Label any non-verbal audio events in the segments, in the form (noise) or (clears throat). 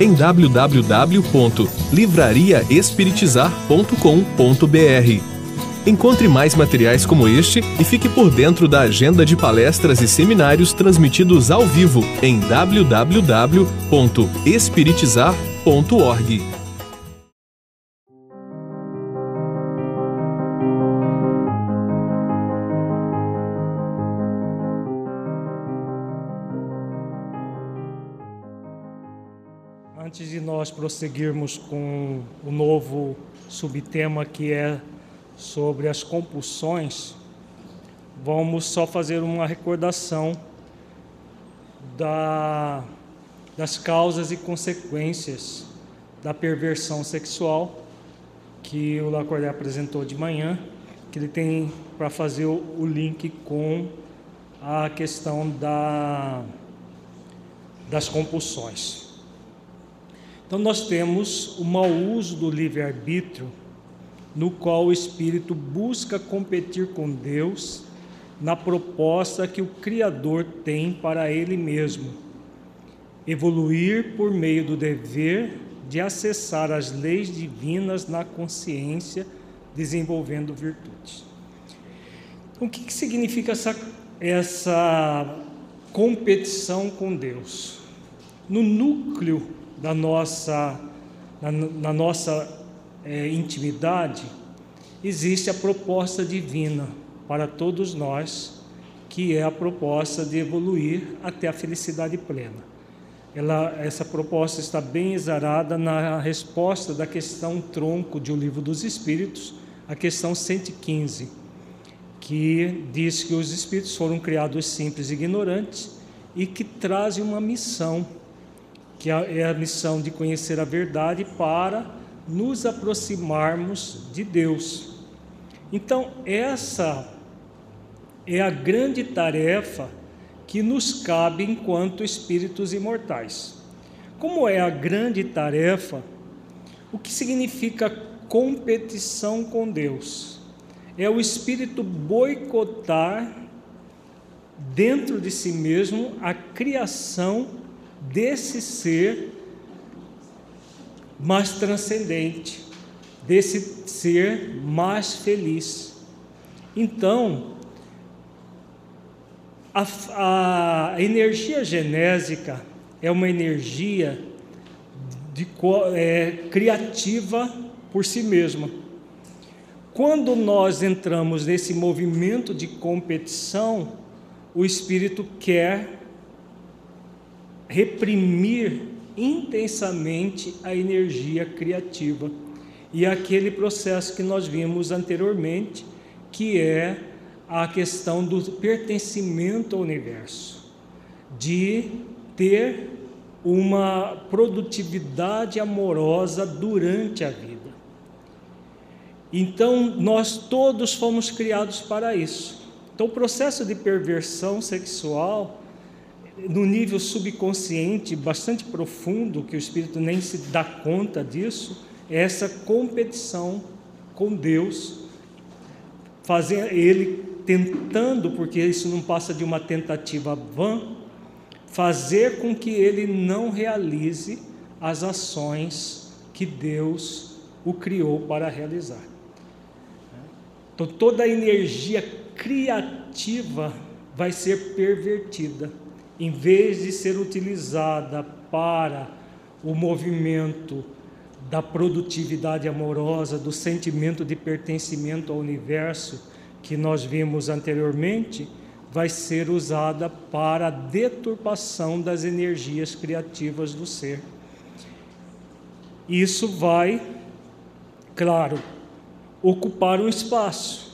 em www.livrariaespiritizar.com.br. Encontre mais materiais como este e fique por dentro da agenda de palestras e seminários transmitidos ao vivo em www.espiritizar.org. nós prosseguirmos com o novo subtema que é sobre as compulsões, vamos só fazer uma recordação da, das causas e consequências da perversão sexual que o Lacordaire apresentou de manhã, que ele tem para fazer o, o link com a questão da, das compulsões. Então, nós temos o mau uso do livre-arbítrio, no qual o espírito busca competir com Deus na proposta que o Criador tem para ele mesmo, evoluir por meio do dever de acessar as leis divinas na consciência, desenvolvendo virtudes. Então, o que, que significa essa, essa competição com Deus? No núcleo da nossa, na, na nossa é, intimidade, existe a proposta divina para todos nós, que é a proposta de evoluir até a felicidade plena. Ela, essa proposta está bem exarada na resposta da questão tronco de O Livro dos Espíritos, a questão 115, que diz que os espíritos foram criados simples e ignorantes e que trazem uma missão que é a missão de conhecer a verdade para nos aproximarmos de Deus. Então, essa é a grande tarefa que nos cabe enquanto espíritos imortais. Como é a grande tarefa? O que significa competição com Deus? É o espírito boicotar dentro de si mesmo a criação desse ser mais transcendente, desse ser mais feliz. Então, a, a energia genésica é uma energia de, é, criativa por si mesma. Quando nós entramos nesse movimento de competição, o espírito quer reprimir intensamente a energia criativa. E aquele processo que nós vimos anteriormente, que é a questão do pertencimento ao universo, de ter uma produtividade amorosa durante a vida. Então, nós todos fomos criados para isso. Então, o processo de perversão sexual no nível subconsciente bastante profundo, que o espírito nem se dá conta disso, é essa competição com Deus, fazer ele tentando, porque isso não passa de uma tentativa vã, fazer com que ele não realize as ações que Deus o criou para realizar. Então toda a energia criativa vai ser pervertida em vez de ser utilizada para o movimento da produtividade amorosa, do sentimento de pertencimento ao universo que nós vimos anteriormente, vai ser usada para a deturpação das energias criativas do ser. Isso vai, claro, ocupar um espaço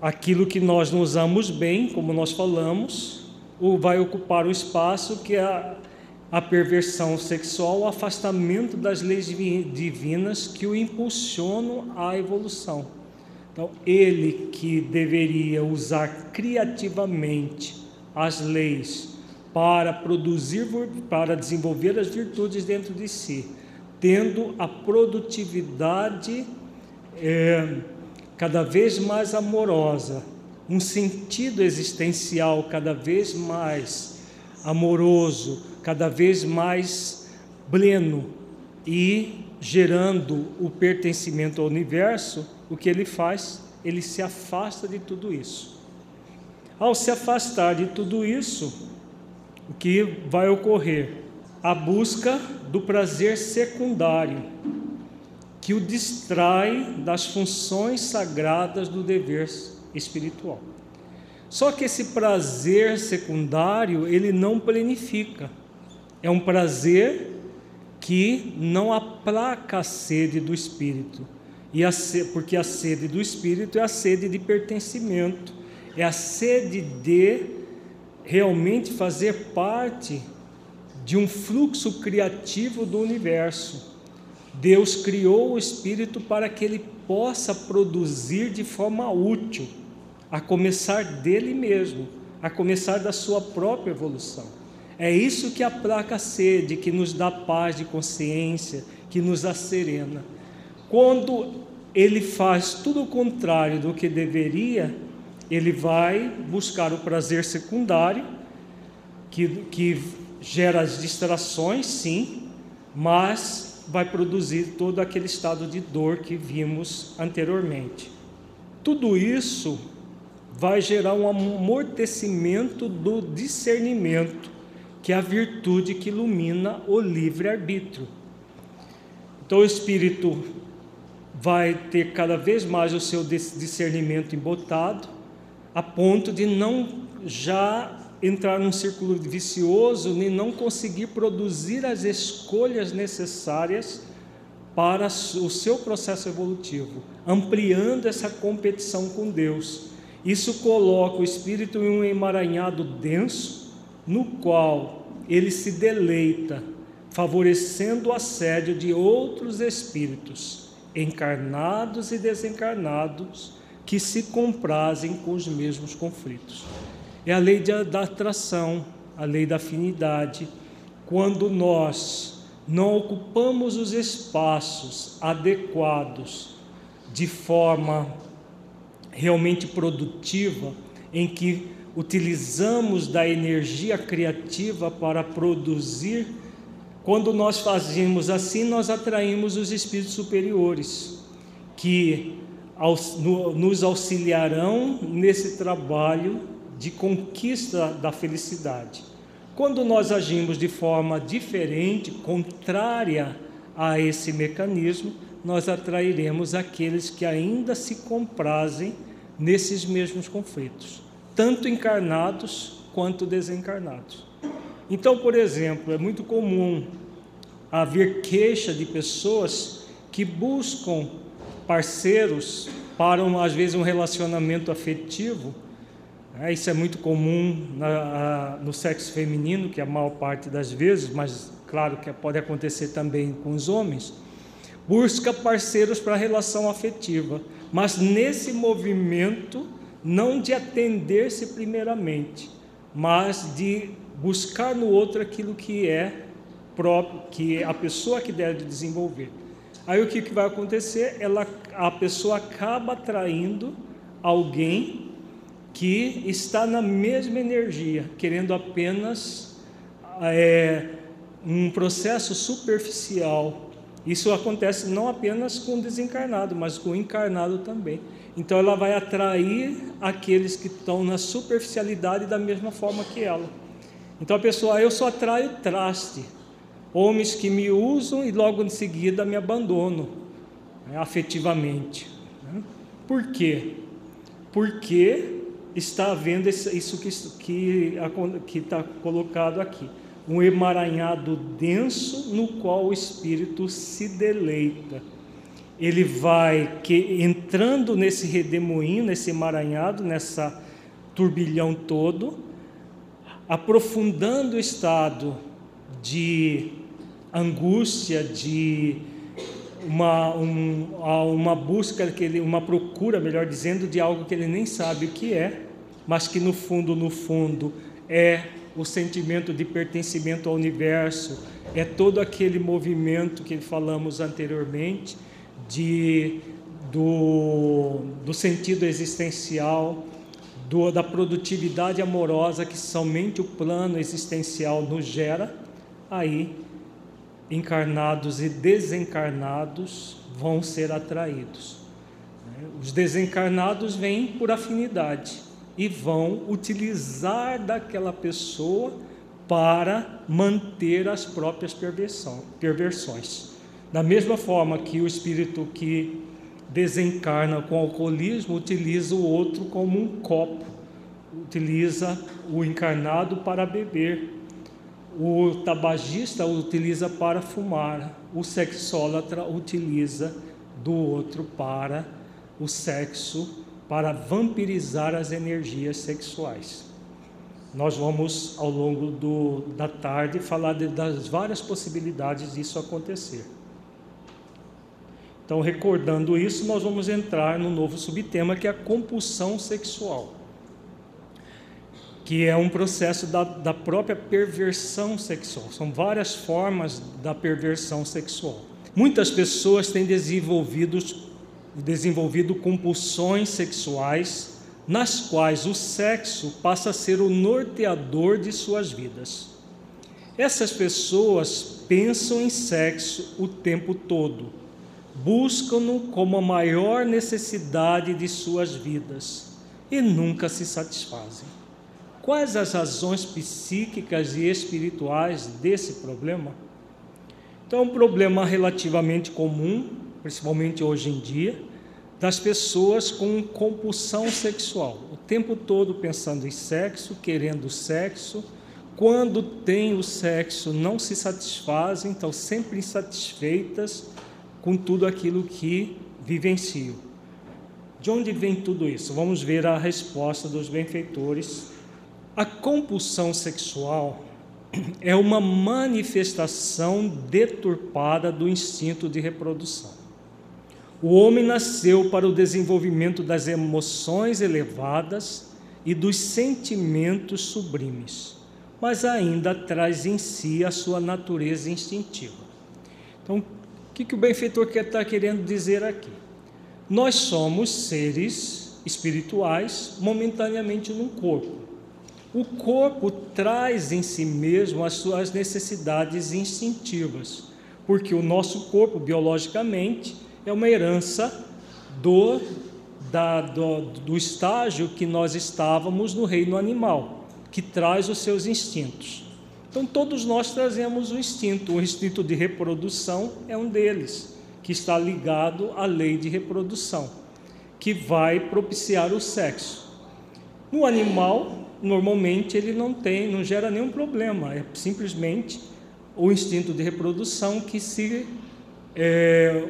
aquilo que nós não usamos bem, como nós falamos, vai ocupar o espaço que é, a perversão sexual, o afastamento das leis divinas que o impulsionam à evolução. Então, ele que deveria usar criativamente as leis para produzir, para desenvolver as virtudes dentro de si, tendo a produtividade é, cada vez mais amorosa, um sentido existencial cada vez mais amoroso, cada vez mais pleno e gerando o pertencimento ao universo, o que ele faz? Ele se afasta de tudo isso. Ao se afastar de tudo isso, o que vai ocorrer? A busca do prazer secundário, que o distrai das funções sagradas do dever espiritual. Só que esse prazer secundário, ele não planifica. É um prazer que não aplaca a sede do espírito. E a porque a sede do espírito é a sede de pertencimento, é a sede de realmente fazer parte de um fluxo criativo do universo. Deus criou o espírito para que ele possa produzir de forma útil, a começar dele mesmo, a começar da sua própria evolução. É isso que aplaca a sede, que nos dá paz de consciência, que nos acerena. Quando ele faz tudo o contrário do que deveria, ele vai buscar o prazer secundário, que, que gera as distrações, sim, mas vai produzir todo aquele estado de dor que vimos anteriormente. Tudo isso vai gerar um amortecimento do discernimento, que é a virtude que ilumina o livre-arbítrio. Então, o espírito vai ter cada vez mais o seu discernimento embotado, a ponto de não já entrar num círculo vicioso, nem não conseguir produzir as escolhas necessárias para o seu processo evolutivo, ampliando essa competição com Deus. Isso coloca o espírito em um emaranhado denso, no qual ele se deleita, favorecendo o assédio de outros espíritos, encarnados e desencarnados, que se comprazem com os mesmos conflitos. É a lei da atração, a lei da afinidade. Quando nós não ocupamos os espaços adequados de forma realmente produtiva, em que utilizamos da energia criativa para produzir, quando nós fazemos assim, nós atraímos os espíritos superiores, que nos auxiliarão nesse trabalho de conquista da felicidade. Quando nós agimos de forma diferente, contrária a esse mecanismo, nós atrairemos aqueles que ainda se comprazem nesses mesmos conflitos, tanto encarnados quanto desencarnados. Então, por exemplo, é muito comum haver queixa de pessoas que buscam parceiros para, às vezes, um relacionamento afetivo. É, isso é muito comum na, no sexo feminino, que é a maior parte das vezes, mas claro que pode acontecer também com os homens. Busca parceiros para a relação afetiva, mas nesse movimento não de atender-se primeiramente, mas de buscar no outro aquilo que é próprio, que a pessoa que deve desenvolver. Aí o que, que vai acontecer? Ela, a pessoa acaba atraindo alguém que está na mesma energia, querendo apenas é, um processo superficial. Isso acontece não apenas com o desencarnado, mas com o encarnado também. Então ela vai atrair aqueles que estão na superficialidade da mesma forma que ela. Então a pessoa, eu só atraio traste homens que me usam e logo em seguida me abandonam né, afetivamente. Né? Por quê? Porque está havendo isso que está colocado aqui, um emaranhado denso no qual o espírito se deleita. Ele vai que, entrando nesse redemoinho, nesse emaranhado, nessa turbilhão todo, aprofundando o estado de angústia, de uma, um, uma busca, que ele, uma procura, melhor dizendo, de algo que ele nem sabe o que é, mas que no fundo, no fundo, é o sentimento de pertencimento ao universo, é todo aquele movimento que falamos anteriormente, de, do, do sentido existencial, do, da produtividade amorosa que somente o plano existencial nos gera, aí encarnados e desencarnados vão ser atraídos. Os desencarnados vêm por afinidade e vão utilizar daquela pessoa para manter as próprias perversões. Da mesma forma que o espírito que desencarna com alcoolismo utiliza o outro como um copo, utiliza o encarnado para beber, o tabagista utiliza para fumar, o sexólatra utiliza do outro para o sexo, para vampirizar as energias sexuais. Nós vamos, ao longo do, da tarde, falar de, das várias possibilidades disso acontecer. Então, recordando isso, nós vamos entrar no novo subtema que é a compulsão sexual que é um processo da, da própria perversão sexual. São várias formas da perversão sexual. Muitas pessoas têm desenvolvido, desenvolvido compulsões sexuais, nas quais o sexo passa a ser o norteador de suas vidas. Essas pessoas pensam em sexo o tempo todo, buscam-no como a maior necessidade de suas vidas e nunca se satisfazem. Quais as razões psíquicas e espirituais desse problema? Então, é um problema relativamente comum, principalmente hoje em dia, das pessoas com compulsão sexual, o tempo todo pensando em sexo, querendo sexo, quando tem o sexo não se satisfazem, estão sempre insatisfeitas com tudo aquilo que vivenciam. De onde vem tudo isso? Vamos ver a resposta dos benfeitores a compulsão sexual é uma manifestação deturpada do instinto de reprodução. O homem nasceu para o desenvolvimento das emoções elevadas e dos sentimentos sublimes, mas ainda traz em si a sua natureza instintiva. Então, o que, que o benfeitor quer estar querendo dizer aqui? Nós somos seres espirituais momentaneamente num corpo o corpo traz em si mesmo as suas necessidades instintivas, porque o nosso corpo, biologicamente, é uma herança do, da, do, do estágio que nós estávamos no reino animal, que traz os seus instintos. Então, todos nós trazemos o instinto, o instinto de reprodução é um deles, que está ligado à lei de reprodução, que vai propiciar o sexo. No animal, normalmente ele não tem, não gera nenhum problema, é simplesmente o instinto de reprodução que se é,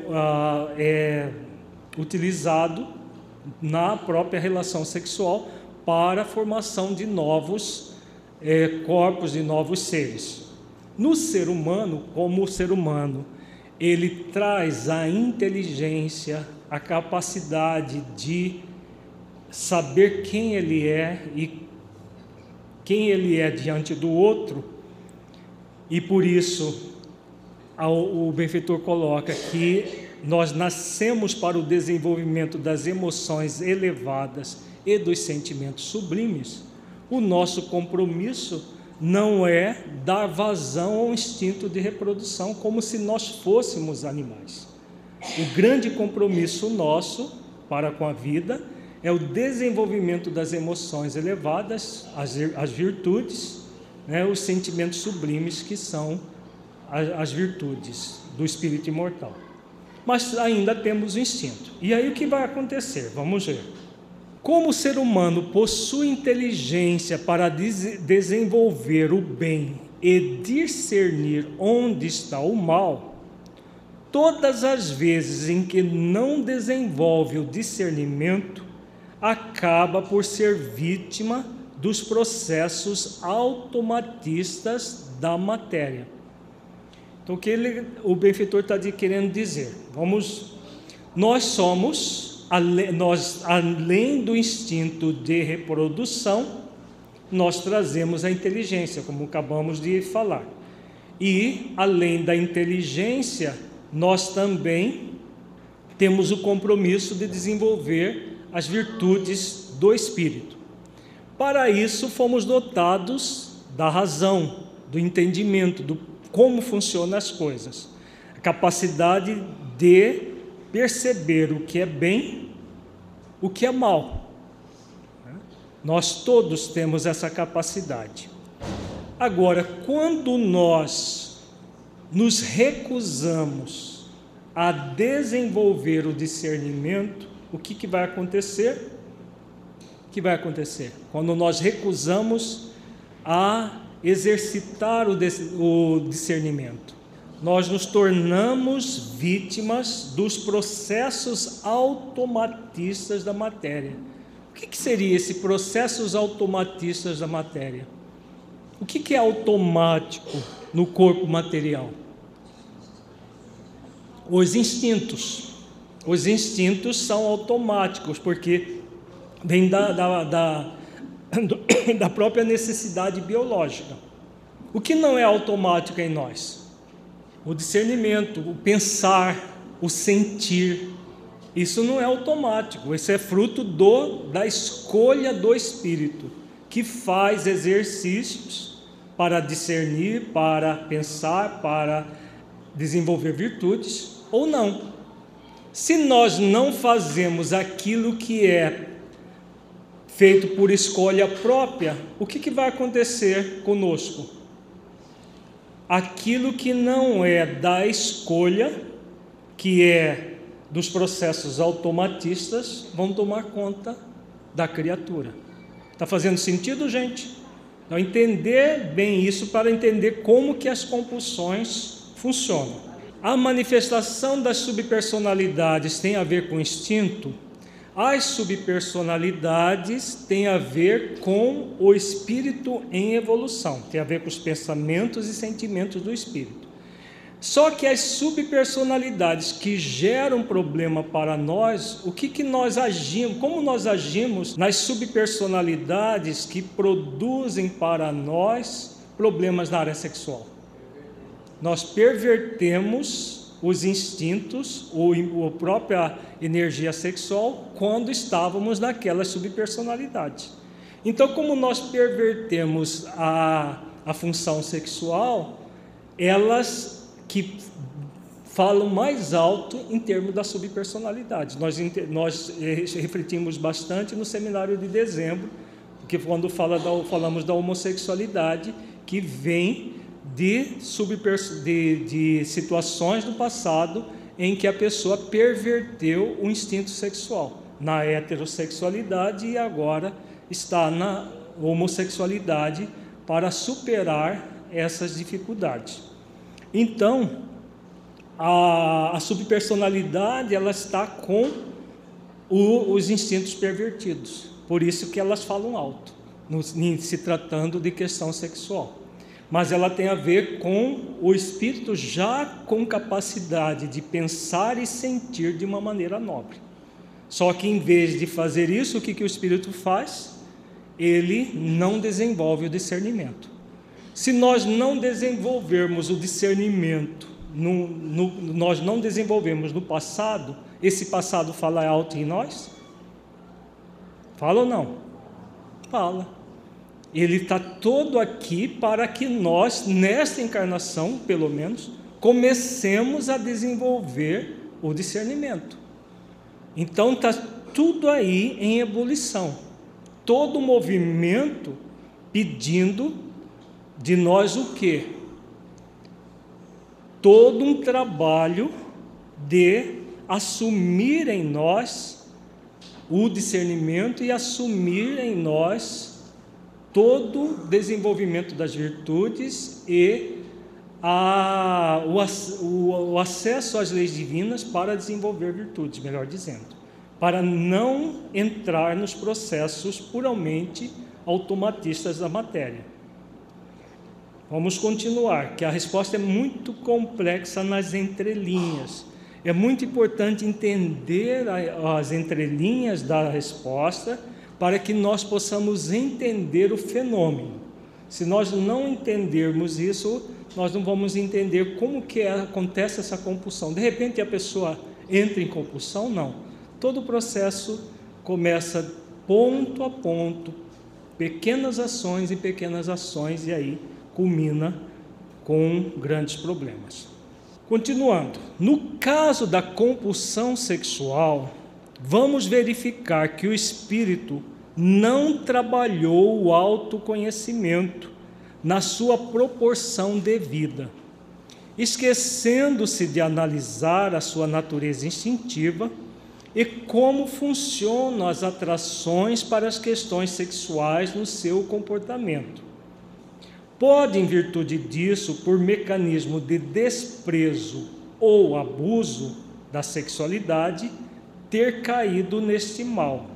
é utilizado na própria relação sexual para a formação de novos é, corpos, de novos seres. No ser humano, como ser humano, ele traz a inteligência, a capacidade de saber quem ele é e quem ele é diante do outro, e por isso o benfeitor coloca que nós nascemos para o desenvolvimento das emoções elevadas e dos sentimentos sublimes. O nosso compromisso não é dar vazão ao instinto de reprodução como se nós fôssemos animais. O grande compromisso nosso para com a vida é o desenvolvimento das emoções elevadas, as, as virtudes, né, os sentimentos sublimes que são as, virtudes do espírito imortal. Mas ainda temos o instinto. E aí o que vai acontecer? Vamos ver. Como o ser humano possui inteligência para des desenvolver o bem e discernir onde está o mal, todas as vezes em que não desenvolve o discernimento, acaba por ser vítima dos processos automatistas da matéria. Então, o que ele, o benfeitor está querendo dizer? Vamos, nós somos, nós, além do instinto de reprodução, nós trazemos a inteligência, como acabamos de falar. E, além da inteligência, nós também temos o compromisso de desenvolver as virtudes do espírito. Para isso, fomos dotados da razão, do entendimento, do como funcionam as coisas, a capacidade de perceber o que é bem, o que é mal. Nós todos temos essa capacidade. Agora, quando nós nos recusamos a desenvolver o discernimento, o que, que vai acontecer? O que vai acontecer? Quando nós recusamos a exercitar o discernimento, nós nos tornamos vítimas dos processos automatistas da matéria. O que, que seria esse processos automatistas da matéria? O que, que é automático no corpo material? Os instintos. Os instintos são automáticos, porque vem da, da, da, (coughs) da própria necessidade biológica. O que não é automático em nós? O discernimento, o pensar, o sentir. Isso não é automático, isso é fruto do, da escolha do espírito que faz exercícios para discernir, para pensar, para desenvolver virtudes ou não. Se nós não fazemos aquilo que é feito por escolha própria, o que, que vai acontecer conosco? Aquilo que não é da escolha, que é dos processos automatistas, vão tomar conta da criatura. Está fazendo sentido, gente? Então, entender bem isso para entender como que as compulsões funcionam. A manifestação das subpersonalidades tem a ver com instinto? As subpersonalidades têm a ver com o espírito em evolução, tem a ver com os pensamentos e sentimentos do espírito. Só que as subpersonalidades que geram problema para nós, o que, que nós agimos, como nós agimos nas subpersonalidades que produzem para nós problemas na área sexual? Nós pervertemos os instintos ou a própria energia sexual quando estávamos naquela subpersonalidade. Então, como nós pervertemos a, a função sexual, elas que falam mais alto em termos da subpersonalidade. Nós, nós eh, refletimos bastante no seminário de dezembro, porque quando fala da, falamos da homossexualidade, que vem de, de, de situações do passado em que a pessoa perverteu o instinto sexual na heterossexualidade e agora está na homossexualidade para superar essas dificuldades. Então, a, a subpersonalidade ela está com o, os instintos pervertidos. Por isso que elas falam alto, no, se tratando de questão sexual. Mas ela tem a ver com o espírito já com capacidade de pensar e sentir de uma maneira nobre. Só que em vez de fazer isso, o que, que o espírito faz? Ele não desenvolve o discernimento. Se nós não desenvolvermos o discernimento, no, no, nós não desenvolvemos no passado, esse passado fala alto em nós? Fala ou não? Fala. Ele está todo aqui para que nós, nesta encarnação, pelo menos, comecemos a desenvolver o discernimento. Então está tudo aí em ebulição. Todo movimento pedindo de nós o quê? Todo um trabalho de assumir em nós o discernimento e assumir em nós todo desenvolvimento das virtudes e a, o, o, o acesso às leis divinas para desenvolver virtudes, melhor dizendo, para não entrar nos processos puramente automatistas da matéria. Vamos continuar, que a resposta é muito complexa nas entrelinhas. É muito importante entender as entrelinhas da resposta para que nós possamos entender o fenômeno. Se nós não entendermos isso, nós não vamos entender como que é, acontece essa compulsão. De repente a pessoa entra em compulsão? Não. Todo o processo começa ponto a ponto, pequenas ações e pequenas ações, e aí culmina com grandes problemas. Continuando, no caso da compulsão sexual, vamos verificar que o espírito não trabalhou o autoconhecimento na sua proporção devida, esquecendo-se de analisar a sua natureza instintiva e como funcionam as atrações para as questões sexuais no seu comportamento. Pode, em virtude disso, por mecanismo de desprezo ou abuso da sexualidade, ter caído neste mal.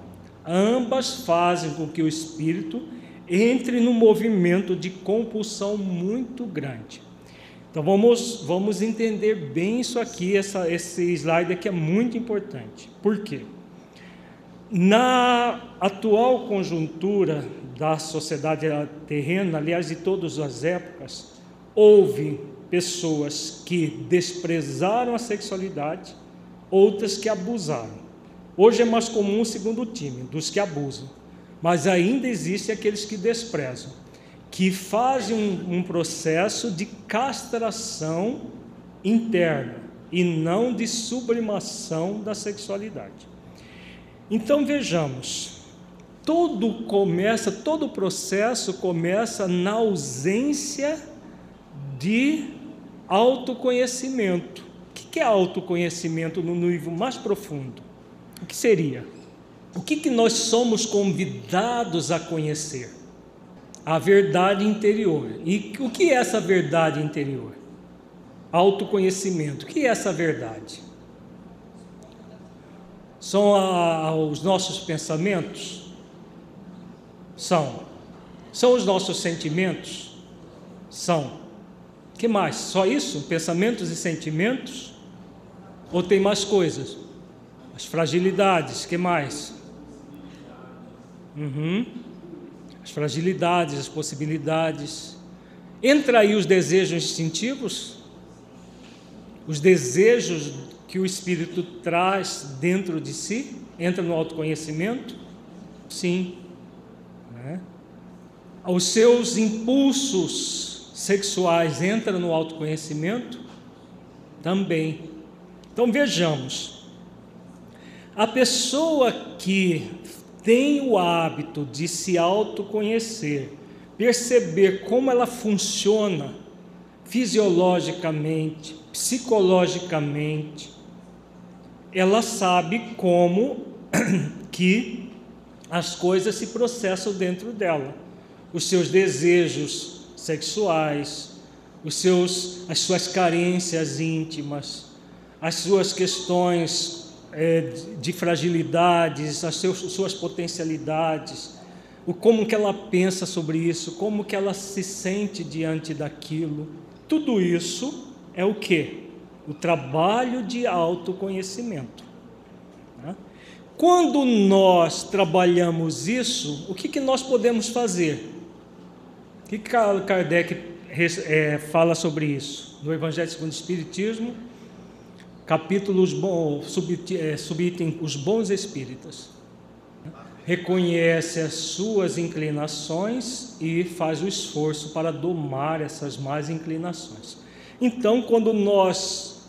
Ambas fazem com que o espírito entre num movimento de compulsão muito grande. Então vamos, vamos entender bem isso aqui, essa, esse slide aqui é muito importante. Por quê? Na atual conjuntura da sociedade terrena, aliás, de todas as épocas, houve pessoas que desprezaram a sexualidade, outras que abusaram. Hoje é mais comum o segundo time, dos que abusam, mas ainda existe aqueles que desprezam que fazem um, um processo de castração interna e não de sublimação da sexualidade. Então vejamos, todo começa, todo processo começa na ausência de autoconhecimento. Que é autoconhecimento no nível mais profundo? O que seria? O que, que nós somos convidados a conhecer? a verdade interior. E o que é essa verdade interior? Autoconhecimento. O que é essa verdade? São a, os nossos pensamentos? São. São os nossos sentimentos? São. que mais? Só isso? Pensamentos e sentimentos? Ou tem mais coisas? As fragilidades, que mais? Uhum as fragilidades, as possibilidades. Entra aí os desejos instintivos, os desejos que o espírito traz dentro de si, entra no autoconhecimento? Sim. Né? Os seus impulsos sexuais entram no autoconhecimento? Também. Então vejamos. A pessoa que tem o hábito de se autoconhecer, perceber como ela funciona fisiologicamente, psicologicamente, ela sabe como (clears throat) que as coisas se processam dentro dela. Os seus desejos sexuais, os seus, as suas carências íntimas, as suas questões é, de fragilidades, as seus, suas potencialidades, o como que ela pensa sobre isso, como que ela se sente diante daquilo. Tudo isso é o que? O trabalho de autoconhecimento. Né? Quando nós trabalhamos isso, o que, que nós podemos fazer? O que Kardec é, fala sobre isso? No Evangelho segundo o Espiritismo, capítulos é, subitem os bons espíritas. Reconhece as suas inclinações e faz o esforço para domar essas más inclinações. Então, quando nós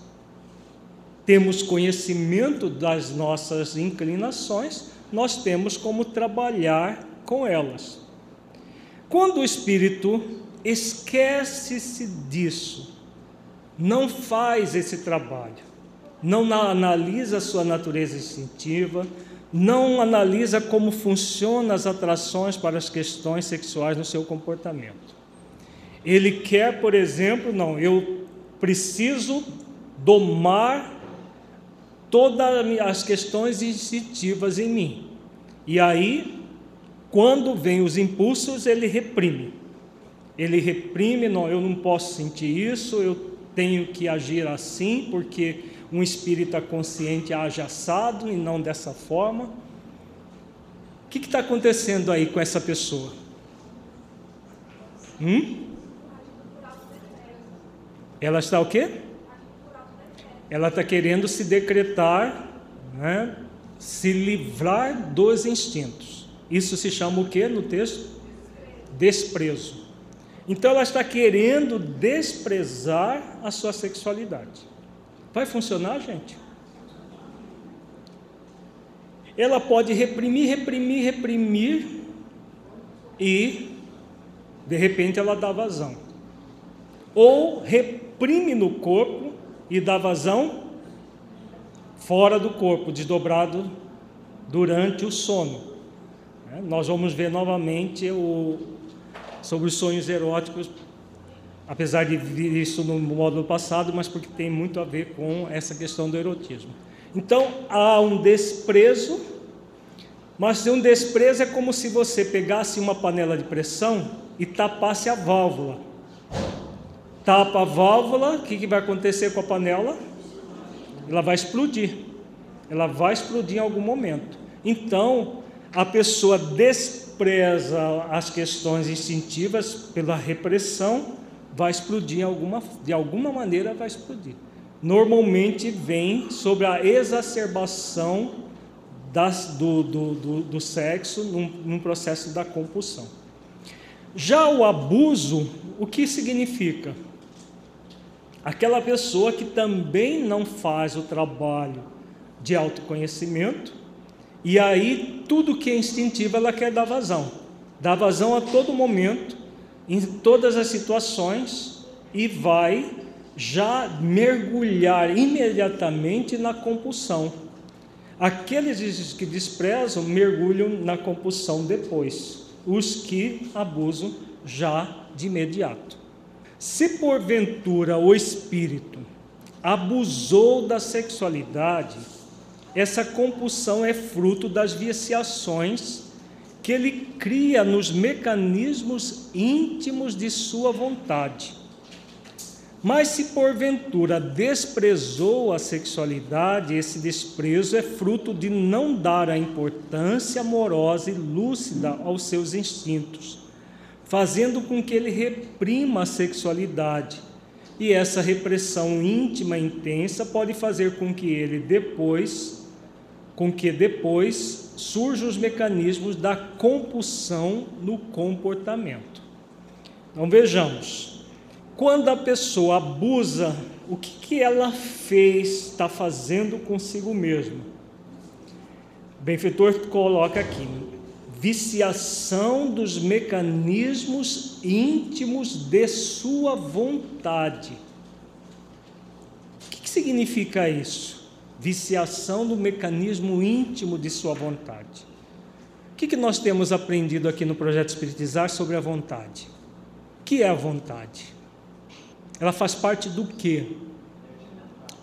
temos conhecimento das nossas inclinações, nós temos como trabalhar com elas. Quando o espírito esquece-se disso, não faz esse trabalho, não analisa sua natureza instintiva, não analisa como funcionam as atrações para as questões sexuais no seu comportamento. Ele quer, por exemplo, não, eu preciso domar todas as questões instintivas em mim. E aí, quando vem os impulsos, ele reprime. ele reprime, não, eu não posso sentir isso, eu tenho que agir assim, porque um espírita consciente age assado e não dessa forma. O que está acontecendo aí com essa pessoa? Hum? Ela está o quê? Ela está querendo se decretar, né, se livrar dos instintos. Isso se chama o que no texto? Desprezo. Então ela está querendo desprezar a sua sexualidade. Vai funcionar, gente? Ela pode reprimir, reprimir, reprimir e de repente ela dá vazão. Ou reprime no corpo e dá vazão fora do corpo, desdobrado durante o sono. É, nós vamos ver novamente o, sobre os sonhos eróticos, apesar de vir isso no módulo passado, mas porque tem muito a ver com essa questão do erotismo. Então há um desprezo, mas um desprezo é como se você pegasse uma panela de pressão e tapasse a válvula. Tapa a válvula, o que, que vai acontecer com a panela? Ela vai explodir. Ela vai explodir em algum momento. Então, a pessoa despreza as questões instintivas pela repressão, vai explodir alguma, de alguma maneira vai explodir. Normalmente vem sobre a exacerbação das, do, do, do, do, sexo num, num processo da compulsão. Já o abuso, o que significa? Aquela pessoa que também não faz o trabalho de autoconhecimento, e aí, tudo que é instintivo, ela quer dar vazão. Dá vazão a todo momento, em todas as situações, e vai já mergulhar imediatamente na compulsão. Aqueles que desprezam mergulham na compulsão depois, os que abusam já de imediato. Se porventura o espírito abusou da sexualidade, essa compulsão é fruto das viciações que ele cria nos mecanismos íntimos de sua vontade. Mas se porventura desprezou a sexualidade, esse desprezo é fruto de não dar a importância amorosa e lúcida aos seus instintos, fazendo com que ele reprima a sexualidade. E essa repressão íntima intensa pode fazer com que ele depois com que depois surjam os mecanismos da compulsão no comportamento. Então vejamos, quando a pessoa abusa, o que, que ela fez, está fazendo consigo mesma? Benfeitor coloca aqui, viciação dos mecanismos íntimos de sua vontade. O que, que significa isso? Viciação do mecanismo íntimo de sua vontade. O que, que nós temos aprendido aqui no projeto Espiritizar sobre a vontade? O que é a vontade? Ela faz parte do que?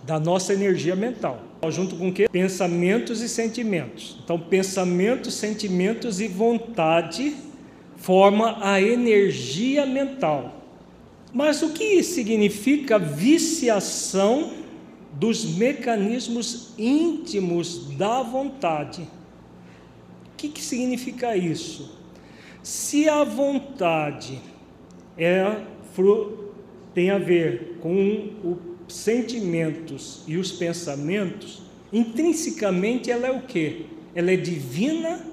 Da nossa energia mental. Junto com o que? Pensamentos e sentimentos. Então, pensamentos, sentimentos e vontade forma a energia mental. Mas o que significa viciação dos mecanismos íntimos da vontade. O que, que significa isso? Se a vontade é, tem a ver com os sentimentos e os pensamentos, intrinsecamente ela é o que? Ela é divina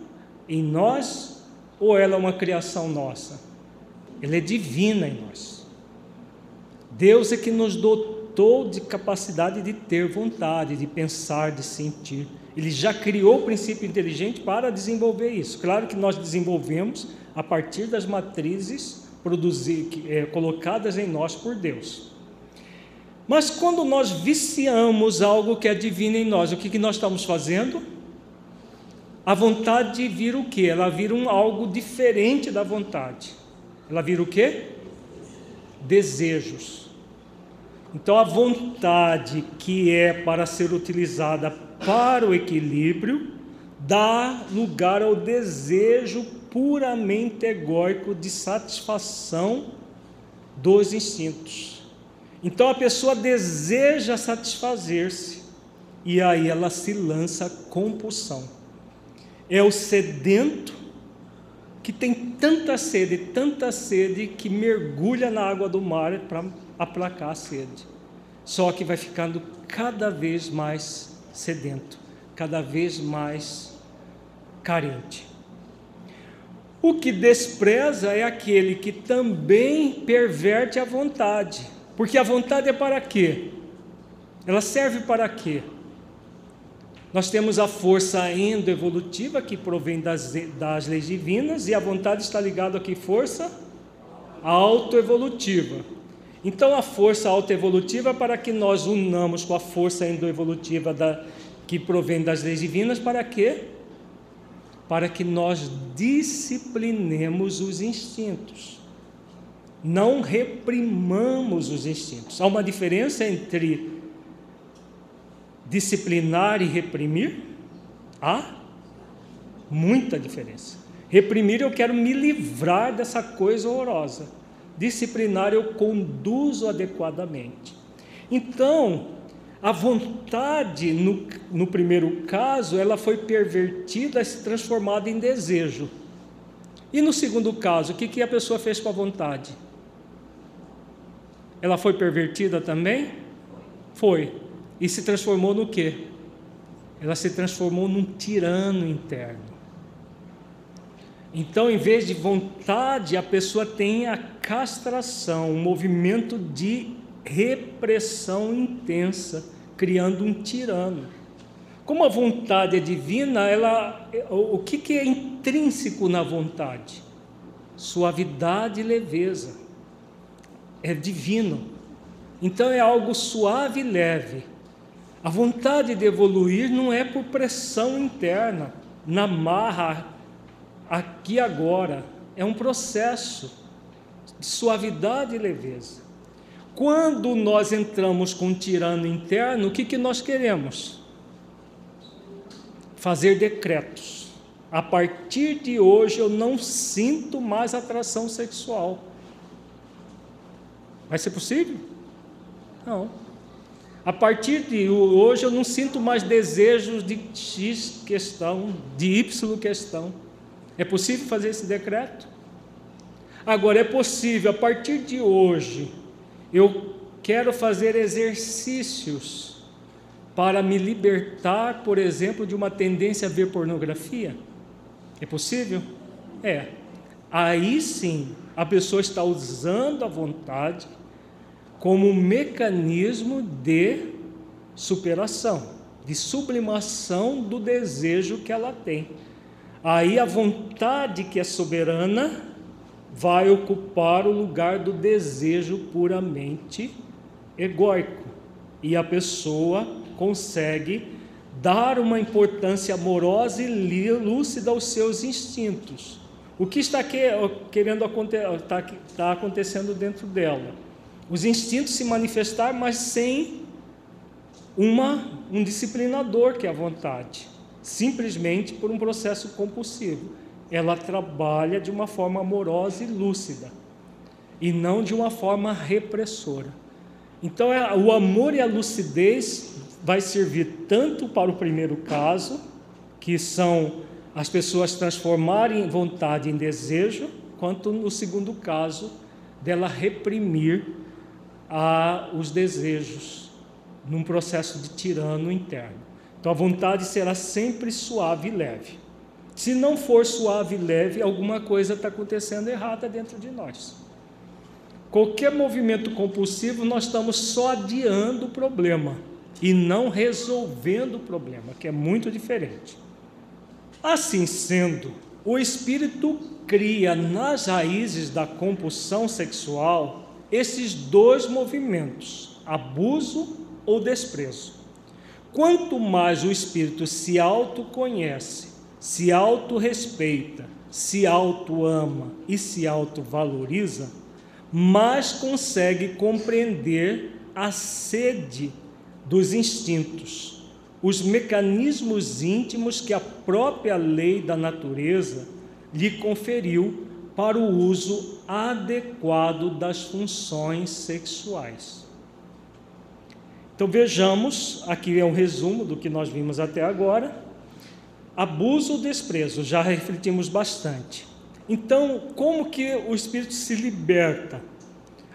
em nós ou ela é uma criação nossa? Ela é divina em nós. Deus é que nos dotou dotou de capacidade de ter vontade, de pensar, de sentir. Ele já criou o princípio inteligente para desenvolver isso. Claro que nós desenvolvemos a partir das matrizes produzir, é, colocadas em nós por Deus. Mas quando nós viciamos algo que é divino em nós, o que, que nós estamos fazendo? A vontade vira o quê? Ela vira um algo diferente da vontade. Ela vira o quê? Desejos. Então, a vontade que é para ser utilizada para o equilíbrio dá lugar ao desejo puramente egóico de satisfação dos instintos. Então a pessoa deseja satisfazer-se e aí ela se lança à compulsão. É o sedento que tem tanta sede, tanta sede que mergulha na água do mar para aplacar a sede. Só que vai ficando cada vez mais sedento, cada vez mais carente. O que despreza é aquele que também perverte a vontade. Porque a vontade é para quê? Ela serve para quê? Nós temos a força endoevolutiva que provém das, das leis divinas e a vontade está ligada a que força? Autoevolutiva. Então a força autoevolutiva para que nós unamos com a força endoevolutiva da, que provém das leis divinas para quê? Para que nós disciplinemos os instintos. Não reprimamos os instintos. Há uma diferença entre disciplinar e reprimir? Há muita diferença. Reprimir, eu quero me livrar dessa coisa horrorosa. Disciplinar, eu conduzo adequadamente. Então, a vontade, no, no primeiro caso, ela foi pervertida se transformada em desejo. E no segundo caso, o que, que a pessoa fez com a vontade? Ela foi pervertida também? Foi e se transformou no quê? Ela se transformou num tirano interno. Então, em vez de vontade, a pessoa tem a castração, um movimento de repressão intensa, criando um tirano. Como a vontade é divina, ela, o que é intrínseco na vontade? Suavidade e leveza. É divino. Então é algo suave e leve a vontade de evoluir não é por pressão interna, na marra, aqui agora. É um processo de suavidade e leveza. Quando nós entramos com um tirano interno, o que, que nós queremos? Fazer decretos. A partir de hoje eu não sinto mais atração sexual. Vai ser possível? Não. A partir de hoje eu não sinto mais desejos de X questão, de Y questão. É possível fazer esse decreto? Agora, é possível, a partir de hoje, eu quero fazer exercícios para me libertar, por exemplo, de uma tendência a ver pornografia? É possível? É. Aí sim, a pessoa está usando a vontade como um mecanismo de superação, de sublimação do desejo que ela tem. Aí a vontade que é soberana vai ocupar o lugar do desejo puramente egóico. E a pessoa consegue dar uma importância amorosa e lúcida aos seus instintos. O que está querendo está, está acontecendo dentro dela? os instintos se manifestar, mas sem uma, um disciplinador que é a vontade, simplesmente por um processo compulsivo. Ela trabalha de uma forma amorosa e lúcida, e não de uma forma repressora. Então, é, o amor e a lucidez vai servir tanto para o primeiro caso, que são as pessoas transformarem vontade em desejo, quanto no segundo caso, dela reprimir a os desejos num processo de tirano interno. Então a vontade será sempre suave e leve. Se não for suave e leve, alguma coisa está acontecendo errada dentro de nós. Qualquer movimento compulsivo, nós estamos só adiando o problema e não resolvendo o problema, que é muito diferente. Assim sendo, o espírito cria nas raízes da compulsão sexual esses dois movimentos, abuso ou desprezo. Quanto mais o espírito se autoconhece, se autorrespeita, se autoama e se autovaloriza, mais consegue compreender a sede dos instintos, os mecanismos íntimos que a própria lei da natureza lhe conferiu para o uso adequado das funções sexuais. Então vejamos, aqui é um resumo do que nós vimos até agora. Abuso ou desprezo, já refletimos bastante. Então, como que o espírito se liberta?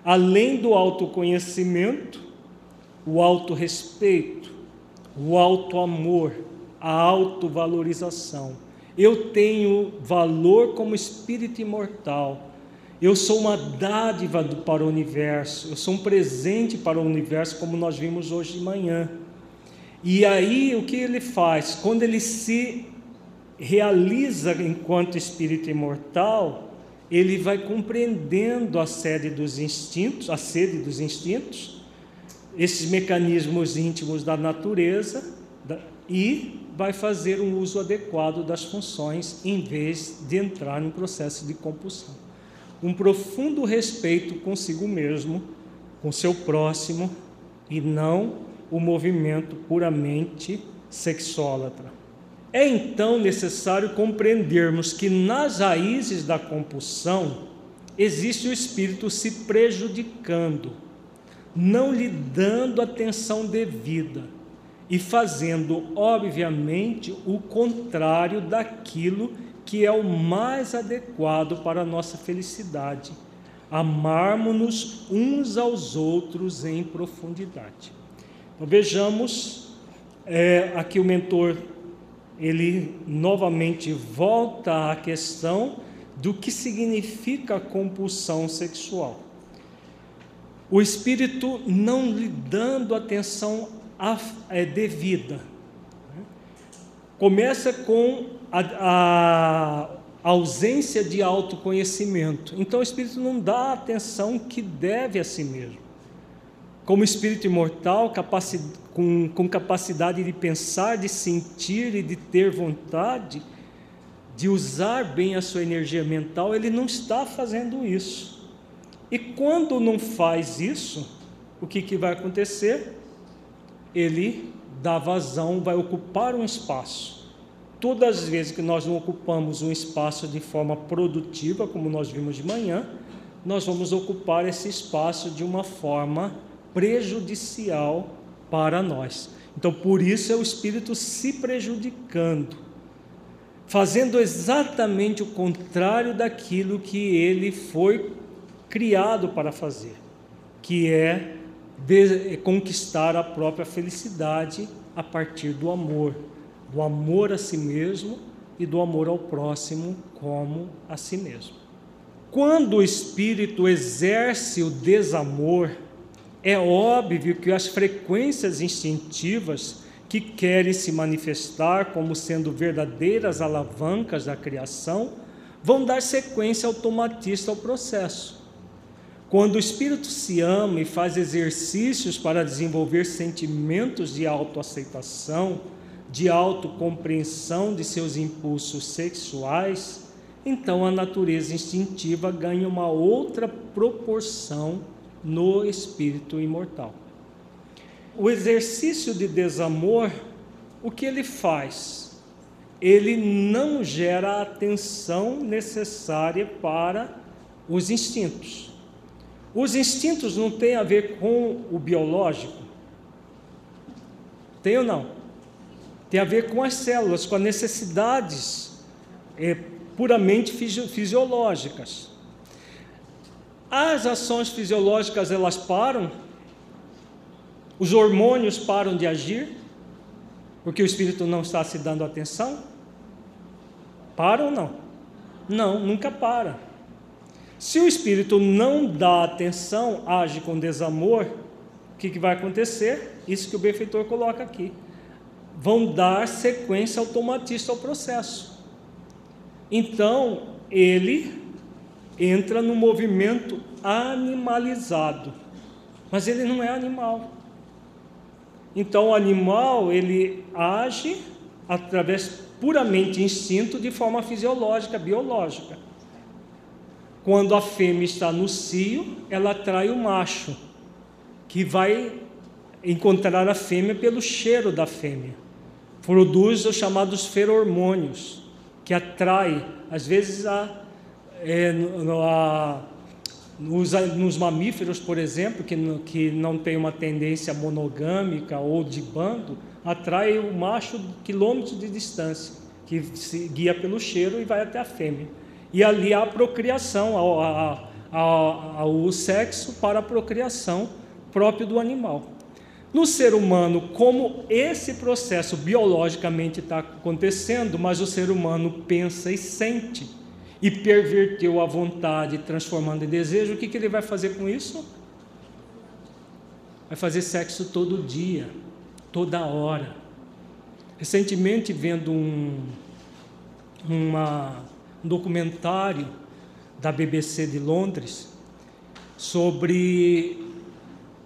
Além do autoconhecimento, o autorrespeito, o autoamor, a autovalorização. Eu tenho valor como espírito imortal. Eu sou uma dádiva para o universo, eu sou um presente para o universo, como nós vimos hoje de manhã. E aí, o que ele faz? Quando ele se realiza enquanto espírito imortal, ele vai compreendendo a sede dos instintos, a sede dos instintos, esses mecanismos íntimos da natureza e vai fazer um uso adequado das funções em vez de entrar no processo de compulsão. Um profundo respeito consigo mesmo, com seu próximo e não o movimento puramente sexólatra. É então necessário compreendermos que nas raízes da compulsão existe o espírito se prejudicando, não lhe dando atenção devida e fazendo, obviamente, o contrário daquilo que é o mais adequado para a nossa felicidade. Amarmos-nos uns aos outros em profundidade. Então, vejamos, é, aqui o mentor, ele novamente volta à questão do que significa compulsão sexual. O espírito não lhe dando atenção é, devida. Começa com a, a ausência de autoconhecimento. Então o espírito não dá a atenção que deve a si mesmo. Como espírito imortal, capaci com, com capacidade de pensar, de sentir e de ter vontade, de usar bem a sua energia mental, ele não está fazendo isso. E quando não faz isso, o que, que vai acontecer? ele dá vazão, vai ocupar um espaço. Todas as vezes que nós não ocupamos um espaço de forma produtiva, como nós vimos de manhã, nós vamos ocupar esse espaço de uma forma prejudicial para nós. Então, por isso é o espírito se prejudicando, fazendo exatamente o contrário daquilo que ele foi criado para fazer, que é de conquistar a própria felicidade a partir do amor, do amor a si mesmo e do amor ao próximo como a si mesmo. Quando o espírito exerce o desamor, é óbvio que as frequências instintivas que querem se manifestar como sendo verdadeiras alavancas da criação vão dar sequência automatista ao processo. Quando o espírito se ama e faz exercícios para desenvolver sentimentos de autoaceitação, de autocompreensão de seus impulsos sexuais, então a natureza instintiva ganha uma outra proporção no espírito imortal. O exercício de desamor, o que ele faz? Ele não gera a atenção necessária para os instintos. Os instintos não têm a ver com o biológico? Tem ou não? Tem a ver com as células, com as necessidades é, puramente fisiológicas. As ações fisiológicas elas param, os hormônios param de agir, porque o espírito não está se dando atenção? Para ou não? Não, nunca para. Se o espírito não dá atenção, age com desamor, o que, que vai acontecer? Isso que o benfeitor coloca aqui. Vão dar sequência automatista ao processo. Então, ele entra no movimento animalizado. Mas ele não é animal. Então, o animal, ele age através puramente instinto de forma fisiológica, biológica. Quando a fêmea está no cio, ela atrai o macho, que vai encontrar a fêmea pelo cheiro da fêmea. Produz os chamados feromônios, que atrai, às vezes a, é, a, nos, nos, mamíferos, por exemplo, que, que não tem uma tendência monogâmica ou de bando, atrai o macho quilômetros de distância, que se guia pelo cheiro e vai até a fêmea. E ali há a procriação, o sexo para a procriação próprio do animal. No ser humano, como esse processo biologicamente está acontecendo, mas o ser humano pensa e sente, e perverteu a vontade, transformando em desejo, o que, que ele vai fazer com isso? Vai fazer sexo todo dia, toda hora. Recentemente, vendo um, uma, um documentário da BBC de Londres sobre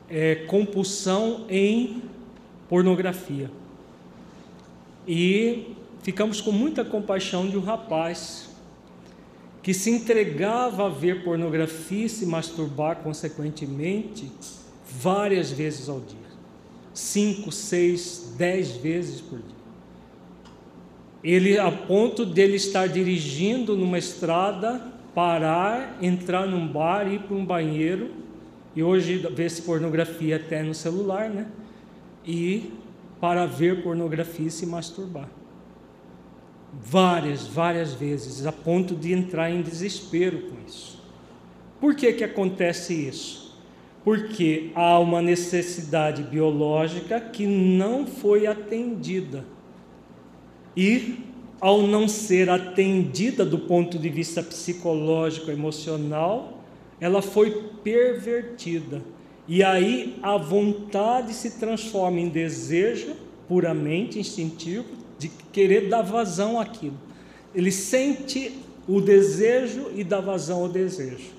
é, compulsão em pornografia. E ficamos com muita compaixão de um rapaz que se entregava a ver pornografia e se masturbar consequentemente várias vezes ao dia. Cinco, seis, dez vezes por dia. Ele, a ponto dele estar dirigindo numa estrada, parar, entrar num bar, ir para um banheiro, e hoje vê-se pornografia até no celular, né? E para ver pornografia e se masturbar várias, várias vezes, a ponto de entrar em desespero com isso. Por que, que acontece isso? Porque há uma necessidade biológica que não foi atendida. E, ao não ser atendida do ponto de vista psicológico, emocional, ela foi pervertida. E aí a vontade se transforma em desejo puramente instintivo, de querer dar vazão àquilo. Ele sente o desejo e dá vazão ao desejo.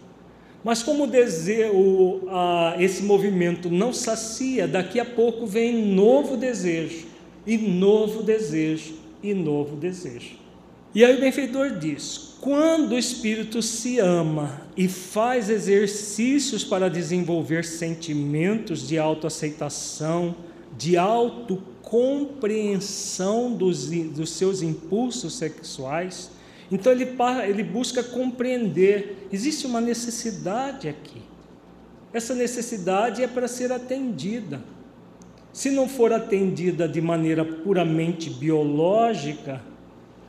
Mas como o desejo, a, esse movimento não sacia, daqui a pouco vem novo desejo, e novo desejo, e novo desejo. E aí o benfeitor diz: quando o espírito se ama e faz exercícios para desenvolver sentimentos de autoaceitação, de auto compreensão dos, dos seus impulsos sexuais. Então ele, ele busca compreender, existe uma necessidade aqui. Essa necessidade é para ser atendida. Se não for atendida de maneira puramente biológica,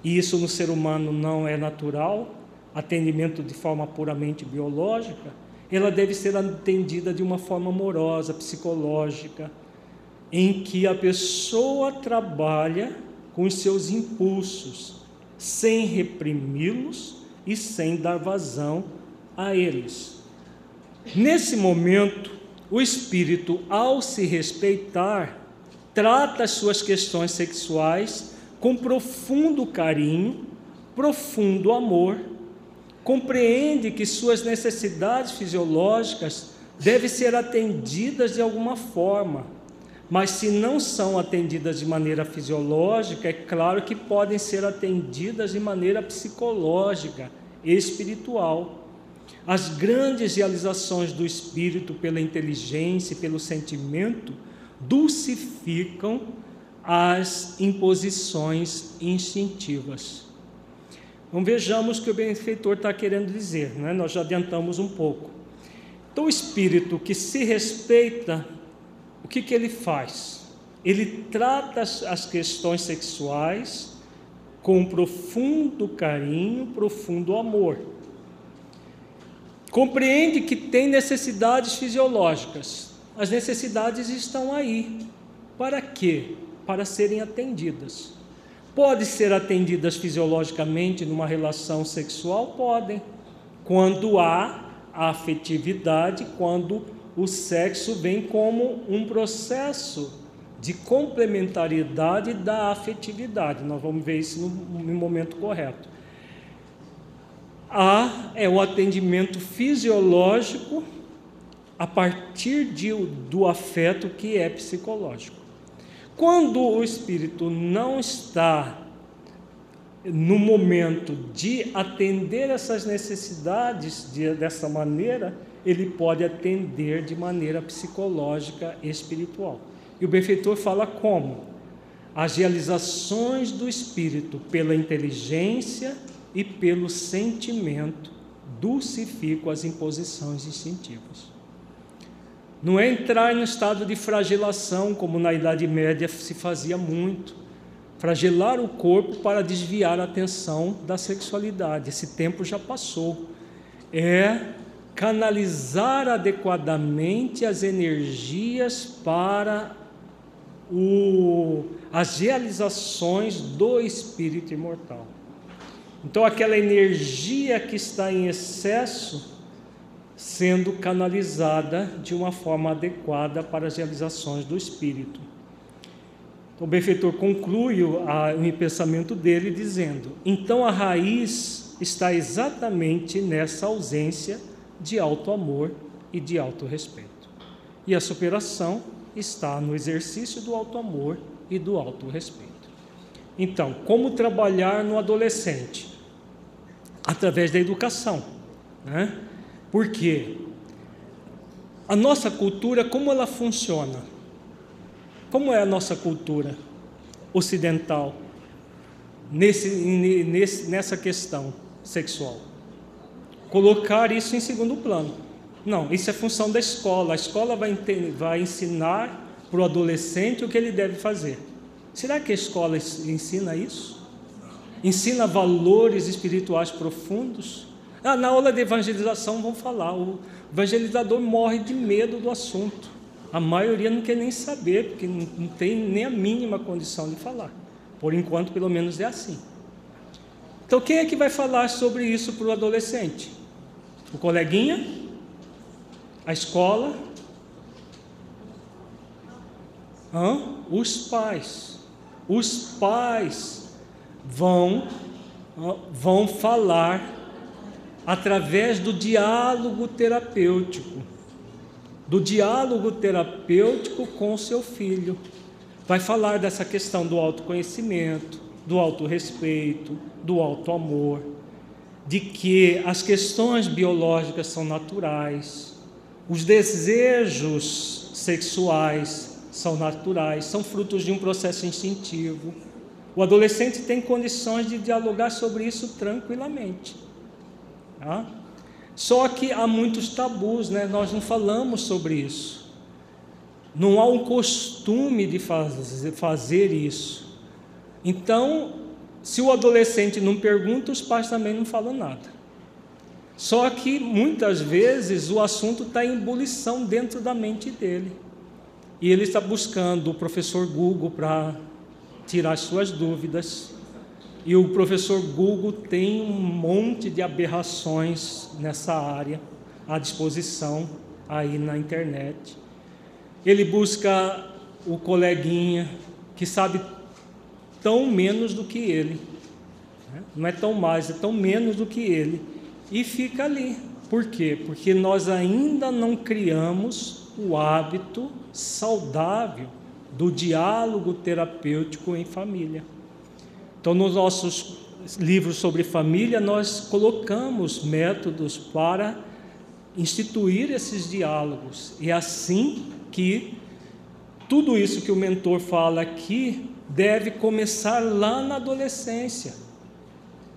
e isso no ser humano não é natural, atendimento de forma puramente biológica, ela deve ser atendida de uma forma amorosa, psicológica, em que a pessoa trabalha com os seus impulsos, sem reprimi-los e sem dar vazão a eles. Nesse momento, o espírito, ao se respeitar, trata as suas questões sexuais com profundo carinho, profundo amor, compreende que suas necessidades fisiológicas devem ser atendidas de alguma forma mas se não são atendidas de maneira fisiológica, é claro que podem ser atendidas de maneira psicológica, espiritual. As grandes realizações do espírito pela inteligência e pelo sentimento dulcificam as imposições instintivas. Então vejamos o que o benfeitor está querendo dizer, né? nós já adiantamos um pouco. Então, o espírito que se respeita o que, que ele faz? Ele trata as questões sexuais com profundo carinho, profundo amor. Compreende que tem necessidades fisiológicas. As necessidades estão aí. Para quê? Para serem atendidas. Pode ser atendidas fisiologicamente numa relação sexual? Podem. Quando há afetividade, quando o sexo vem como um processo de complementariedade da afetividade. Nós vamos ver isso no, no momento correto. A é o atendimento fisiológico a partir de, do afeto que é psicológico. Quando o espírito não está no momento de atender essas necessidades de, dessa maneira, ele pode atender de maneira psicológica e espiritual. E o benfeitor fala como? As realizações do espírito pela inteligência e pelo sentimento dulcificam as imposições instintivas. Não é entrar no estado de flagelação, como na Idade Média se fazia muito. Flagelar o corpo para desviar a atenção da sexualidade. Esse tempo já passou. É canalizar adequadamente as energias para o, as realizações do espírito imortal. Então, aquela energia que está em excesso sendo canalizada de uma forma adequada para as realizações do espírito. Então, o benfeitor conclui o, a, o pensamento dele dizendo: então a raiz está exatamente nessa ausência de alto amor e de alto respeito. E a superação está no exercício do alto amor e do alto respeito. Então, como trabalhar no adolescente? Através da educação. Né? Porque a nossa cultura, como ela funciona? Como é a nossa cultura ocidental nesse, nesse, nessa questão sexual? Colocar isso em segundo plano. Não, isso é função da escola. A escola vai, vai ensinar para o adolescente o que ele deve fazer. Será que a escola ensina isso? Ensina valores espirituais profundos? Na aula de evangelização vão falar, o evangelizador morre de medo do assunto. A maioria não quer nem saber, porque não tem nem a mínima condição de falar. Por enquanto, pelo menos é assim. Então, quem é que vai falar sobre isso para o adolescente? O coleguinha? A escola? Hã? Os pais. Os pais vão, vão falar através do diálogo terapêutico, do diálogo terapêutico com seu filho. Vai falar dessa questão do autoconhecimento, do autorrespeito, do auto-amor, de que as questões biológicas são naturais, os desejos sexuais são naturais, são frutos de um processo instintivo. O adolescente tem condições de dialogar sobre isso tranquilamente. Tá? Só que há muitos tabus, né? nós não falamos sobre isso. Não há um costume de fazer, isso. Então, se o adolescente não pergunta, os pais também não falam nada. Só que muitas vezes o assunto está em ebulição dentro da mente dele. E ele está buscando o professor Google para tirar suas dúvidas. E o professor Google tem um monte de aberrações nessa área à disposição aí na internet. Ele busca o coleguinha que sabe tão menos do que ele. Né? Não é tão mais, é tão menos do que ele. E fica ali. Por quê? Porque nós ainda não criamos o hábito saudável do diálogo terapêutico em família. Então, nos nossos livros sobre família, nós colocamos métodos para instituir esses diálogos. E é assim que tudo isso que o mentor fala aqui deve começar lá na adolescência,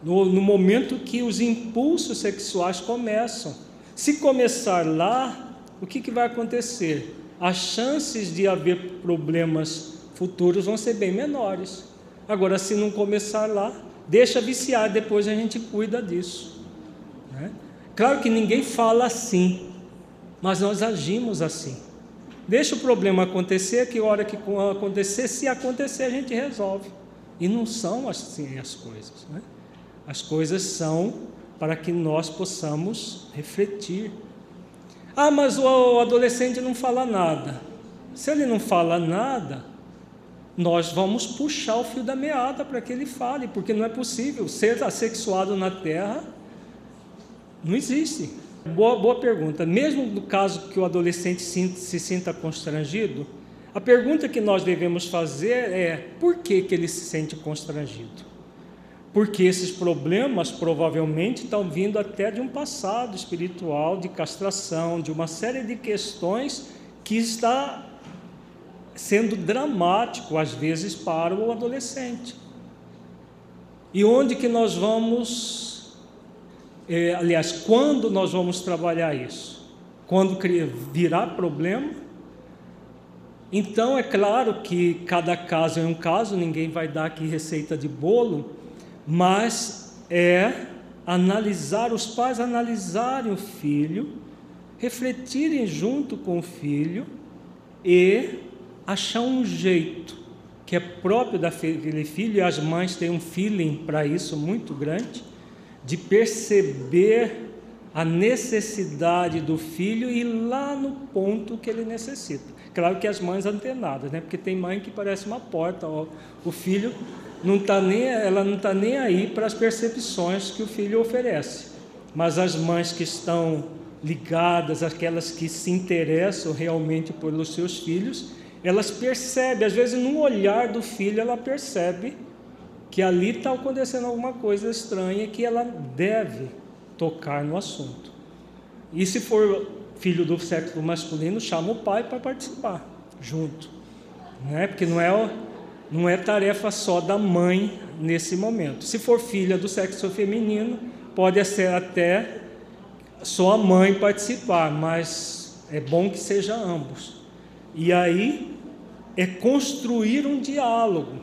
no, no momento que os impulsos sexuais começam. Se começar lá, o que, que vai acontecer? As chances de haver problemas futuros vão ser bem menores. Agora, se não começar lá, deixa viciar, depois a gente cuida disso. Né? Claro que ninguém fala assim, mas nós agimos assim. Deixa o problema acontecer, que hora que acontecer, se acontecer, a gente resolve. E não são assim as coisas. Né? As coisas são para que nós possamos refletir. Ah, mas o adolescente não fala nada. Se ele não fala nada, nós vamos puxar o fio da meada para que ele fale, porque não é possível ser assexuado na terra, não existe. Boa, boa pergunta. Mesmo no caso que o adolescente se sinta constrangido, a pergunta que nós devemos fazer é: por que, que ele se sente constrangido? Porque esses problemas provavelmente estão vindo até de um passado espiritual, de castração, de uma série de questões que está sendo dramático às vezes para o adolescente. E onde que nós vamos é, aliás, quando nós vamos trabalhar isso? Quando virar problema? Então, é claro que cada caso é um caso, ninguém vai dar aqui receita de bolo, mas é analisar, os pais analisarem o filho, refletirem junto com o filho e achar um jeito que é próprio daquele filho, e as mães têm um feeling para isso muito grande, de perceber a necessidade do filho e lá no ponto que ele necessita. Claro que as mães antenadas, né? Porque tem mãe que parece uma porta, ó. o filho não tá nem, ela não está nem aí para as percepções que o filho oferece. Mas as mães que estão ligadas, aquelas que se interessam realmente pelos seus filhos, elas percebem, às vezes no olhar do filho ela percebe que ali está acontecendo alguma coisa estranha que ela deve tocar no assunto. E se for filho do sexo masculino, chama o pai para participar junto, né? Porque não é não é tarefa só da mãe nesse momento. Se for filha do sexo feminino, pode ser até só a mãe participar, mas é bom que seja ambos. E aí é construir um diálogo.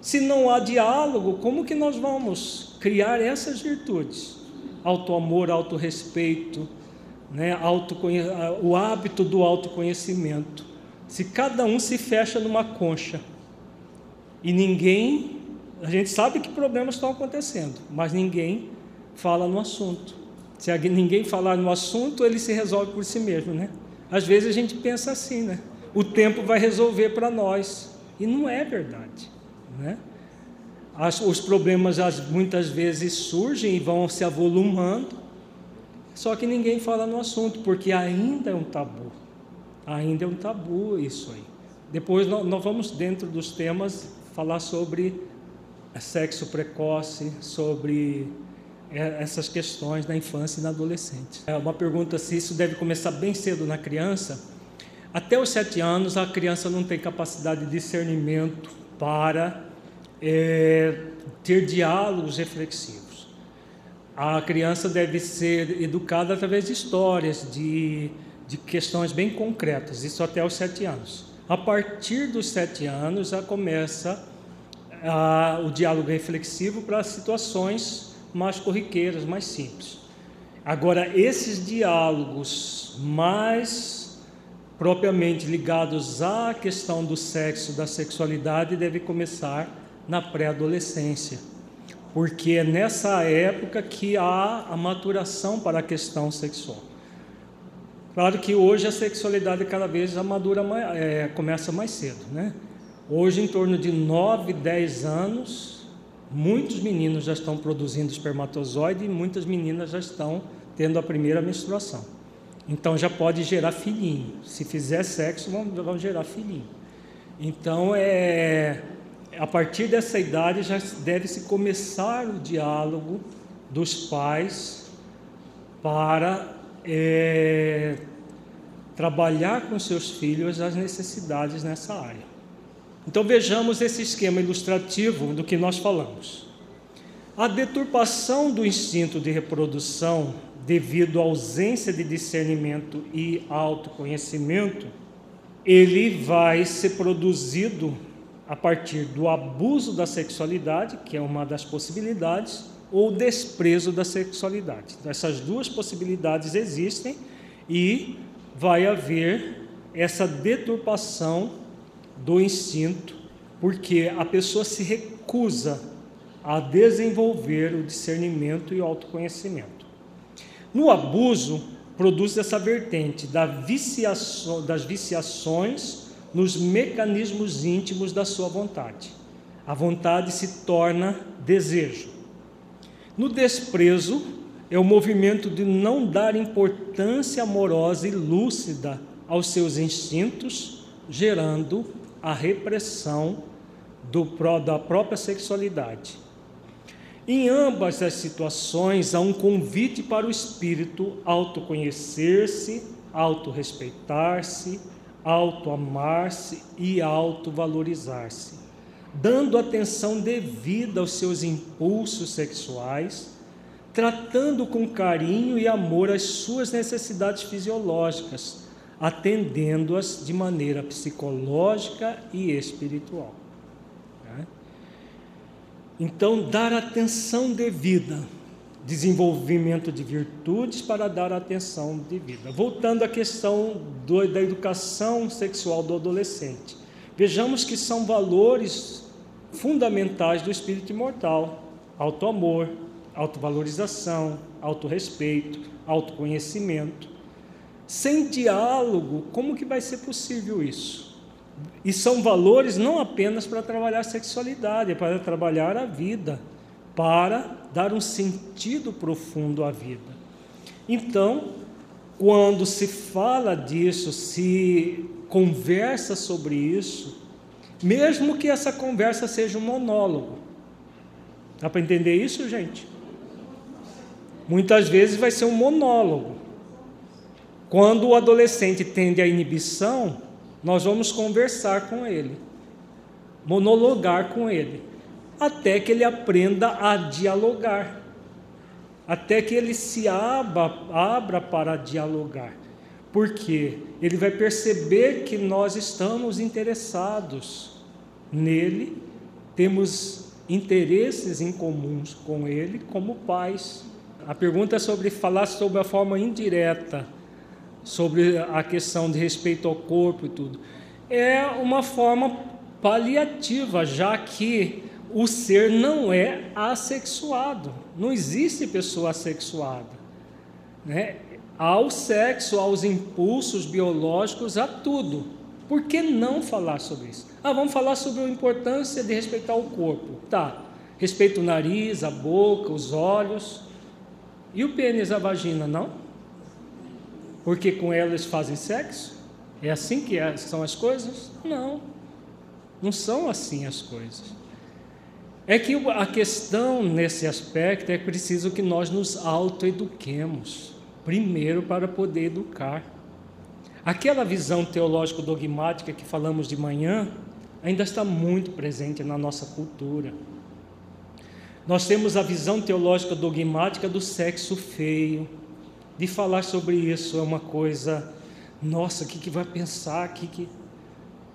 Se não há diálogo, como que nós vamos criar essas virtudes? Auto-amor, auto-respeito, né? O hábito do autoconhecimento. Se cada um se fecha numa concha e ninguém, a gente sabe que problemas estão acontecendo, mas ninguém fala no assunto. Se ninguém falar no assunto, ele se resolve por si mesmo, né? Às vezes a gente pensa assim, né? O tempo vai resolver para nós. E não é verdade, né? As, os problemas as, muitas vezes surgem e vão se avolumando, só que ninguém fala no assunto, porque ainda é um tabu. Ainda é um tabu isso aí. Depois nós, nós vamos, dentro dos temas, falar sobre sexo precoce, sobre essas questões na infância e na adolescente. É uma pergunta se isso deve começar bem cedo na criança. Até os sete anos, a criança não tem capacidade de discernimento para é, ter diálogos reflexivos. A criança deve ser educada através de histórias, de, de questões bem concretas, isso até os sete anos. A partir dos sete anos, já começa ah, o diálogo reflexivo para situações mais corriqueiras, mais simples. Agora, esses diálogos mais propriamente ligados à questão do sexo, da sexualidade, devem começar na pré-adolescência, porque é nessa época que há a maturação para a questão sexual. Claro que hoje a sexualidade cada vez a madura é, começa mais cedo, né? Hoje, em torno de 9, 10 anos, muitos meninos já estão produzindo espermatozoide e muitas meninas já estão tendo a primeira menstruação. Então já pode gerar filhinho. Se fizer sexo, vão, vão gerar filhinho. Então é a partir dessa idade já deve-se começar o diálogo dos pais para é, trabalhar com seus filhos as necessidades nessa área. Então vejamos esse esquema ilustrativo do que nós falamos. A deturpação do instinto de reprodução devido à ausência de discernimento e autoconhecimento, ele vai ser produzido a partir do abuso da sexualidade, que é uma das possibilidades, ou desprezo da sexualidade. Então, essas duas possibilidades existem e vai haver essa deturpação do instinto, porque a pessoa se recusa a desenvolver o discernimento e o autoconhecimento. No abuso, produz essa vertente da viciação, das viciações nos mecanismos íntimos da sua vontade. A vontade se torna desejo. No desprezo, é o movimento de não dar importância amorosa e lúcida aos seus instintos, gerando a repressão do, da própria sexualidade. Em ambas as situações, há um convite para o espírito autoconhecer-se, autorrespeitar-se, autoamar-se e autovalorizar-se dando atenção devida aos seus impulsos sexuais, tratando com carinho e amor as suas necessidades fisiológicas, atendendo-as de maneira psicológica e espiritual. Né? Então, dar atenção devida, desenvolvimento de virtudes para dar atenção devida. Voltando à questão do, da educação sexual do adolescente, vejamos que são valores fundamentais do espírito imortal: auto-amor, autovalorização, autorrespeito, autoconhecimento. Sem diálogo, como que vai ser possível isso? E são valores não apenas para trabalhar a sexualidade, é para trabalhar a vida, para dar um sentido profundo à vida. Então, quando se fala disso, se conversa sobre isso, mesmo que essa conversa seja um monólogo, dá para entender isso, gente? Muitas vezes vai ser um monólogo. Quando o adolescente tende à inibição, nós vamos conversar com ele, monologar com ele, até que ele aprenda a dialogar, até que ele se abra, abra para dialogar, porque ele vai perceber que nós estamos interessados nele, temos interesses em comuns com ele como pais. A pergunta é sobre falar sobre a forma indireta, sobre a questão de respeito ao corpo e tudo. É uma forma paliativa, já que o ser não é assexuado. Não existe pessoa assexuada. Né? Ao sexo, aos impulsos biológicos, a tudo. Por que não falar sobre isso? Ah, vamos falar sobre a importância de respeitar o corpo. Tá. Respeita o nariz, a boca, os olhos. E o pênis, a vagina, não? Porque com elas fazem sexo? É assim que é, são as coisas? Não. Não são assim as coisas. É que a questão nesse aspecto é preciso que nós nos autoeduquemos, primeiro para poder educar. Aquela visão teológico dogmática que falamos de manhã ainda está muito presente na nossa cultura. Nós temos a visão teológica dogmática do sexo feio. De falar sobre isso é uma coisa, nossa, o que, que vai pensar? Que, que...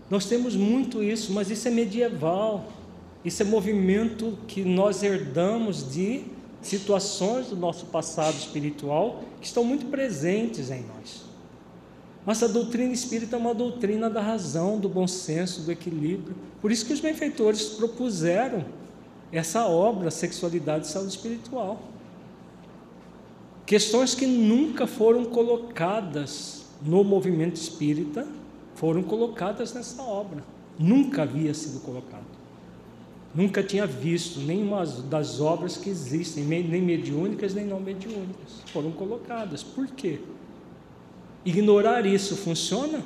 Nós temos muito isso, mas isso é medieval. Isso é movimento que nós herdamos de situações do nosso passado espiritual que estão muito presentes em nós. Mas a doutrina espírita é uma doutrina da razão, do bom senso, do equilíbrio. Por isso que os benfeitores propuseram essa obra, sexualidade e saúde espiritual. Questões que nunca foram colocadas no movimento espírita foram colocadas nessa obra. Nunca havia sido colocado. Nunca tinha visto nenhuma das obras que existem, nem mediúnicas nem não mediúnicas. Foram colocadas. Por quê? Ignorar isso funciona?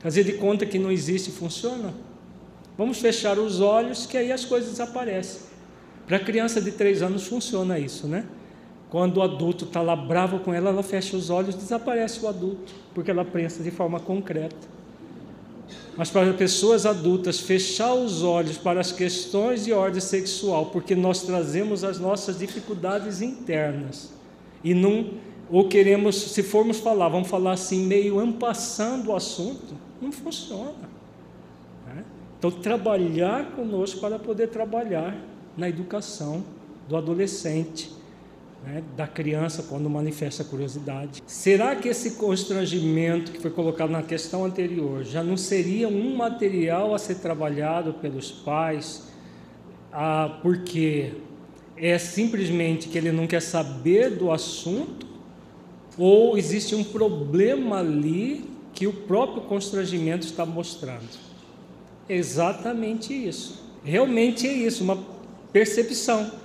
Fazer de conta que não existe funciona? Vamos fechar os olhos que aí as coisas aparecem. Para criança de três anos funciona isso, né? Quando o adulto está lá bravo com ela, ela fecha os olhos, desaparece o adulto, porque ela pensa de forma concreta. Mas para pessoas adultas, fechar os olhos para as questões de ordem sexual, porque nós trazemos as nossas dificuldades internas e não ou queremos, se formos falar, vamos falar assim meio ampassando o assunto, não funciona. Então, trabalhar conosco para poder trabalhar na educação do adolescente, né, da criança, quando manifesta curiosidade. Será que esse constrangimento que foi colocado na questão anterior já não seria um material a ser trabalhado pelos pais, ah, porque é simplesmente que ele não quer saber do assunto, ou existe um problema ali que o próprio constrangimento está mostrando? Exatamente isso. Realmente é isso, uma percepção.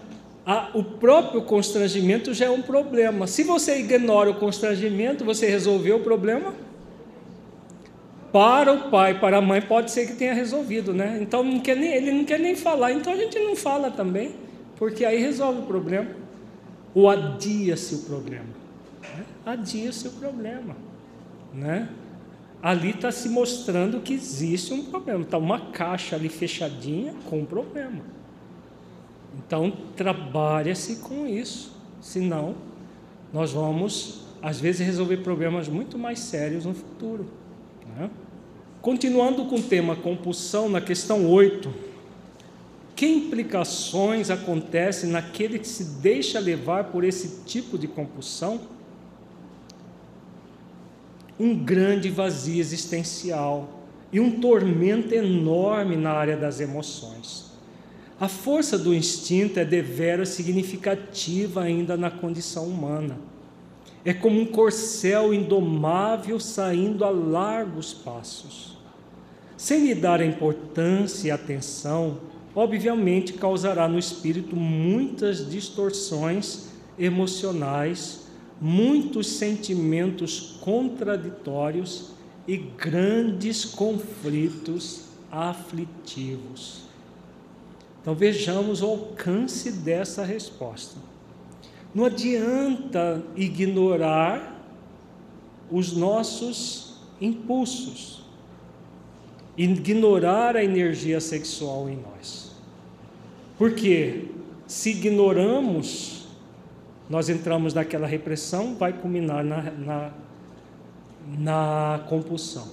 O próprio constrangimento já é um problema. Se você ignora o constrangimento, você resolveu o problema? Para o pai, para a mãe, pode ser que tenha resolvido, né? Então não quer nem, ele não quer nem falar, então a gente não fala também, porque aí resolve o problema. Ou adia-se o problema. Né? Adia-se o problema, né? ali está se mostrando que existe um problema. Está uma caixa ali fechadinha com um problema. Então, trabalha-se com isso. senão nós vamos, às vezes, resolver problemas muito mais sérios no futuro. Né? Continuando com o tema compulsão, na questão 8, que implicações acontecem naquele que se deixa levar por esse tipo de compulsão? Um grande vazio existencial e um tormento enorme na área das emoções. A força do instinto é deveras significativa ainda na condição humana. É como um corcel indomável saindo a largos passos. Sem lhe dar importância e atenção, obviamente causará no espírito muitas distorções emocionais, muitos sentimentos contraditórios e grandes conflitos aflitivos. Então vejamos o alcance dessa resposta. Não adianta ignorar os nossos impulsos, ignorar a energia sexual em nós. Porque se ignoramos, nós entramos naquela repressão, vai culminar na, na, na compulsão.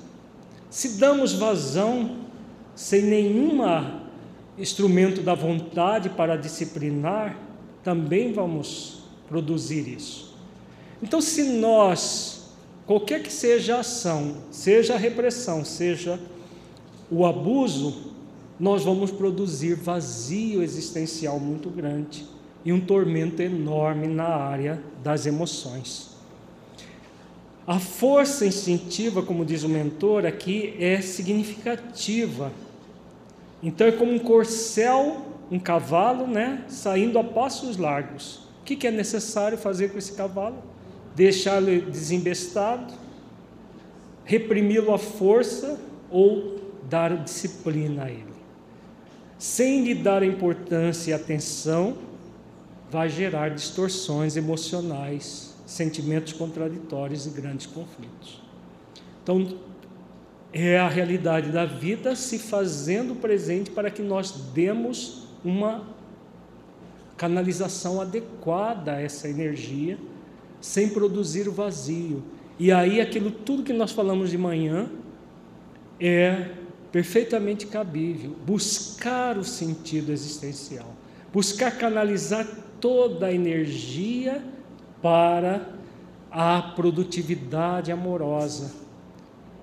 Se damos vazão sem nenhuma instrumento da vontade para disciplinar, também vamos produzir isso. Então, se nós, qualquer que seja a ação, seja a repressão, seja o abuso, nós vamos produzir vazio existencial muito grande e um tormento enorme na área das emoções. A força instintiva, como diz o mentor aqui, é significativa então é como um corcel, um cavalo, né, saindo a passos largos. O que, que é necessário fazer com esse cavalo? Deixá-lo desembestado, reprimi-lo à força ou dar disciplina a ele. Sem lhe dar importância e atenção, vai gerar distorções emocionais, sentimentos contraditórios e grandes conflitos. Então, é a realidade da vida se fazendo presente para que nós demos uma canalização adequada a essa energia, sem produzir o vazio. E aí aquilo tudo que nós falamos de manhã é perfeitamente cabível, buscar o sentido existencial, buscar canalizar toda a energia para a produtividade amorosa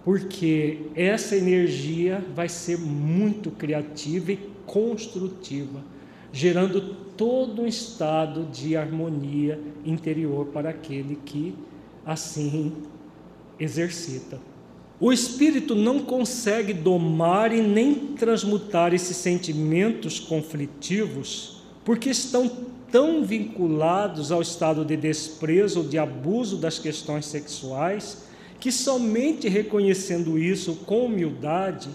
porque essa energia vai ser muito criativa e construtiva, gerando todo um estado de harmonia interior para aquele que assim exercita. O espírito não consegue domar e nem transmutar esses sentimentos conflitivos, porque estão tão vinculados ao estado de desprezo ou de abuso das questões sexuais que somente reconhecendo isso com humildade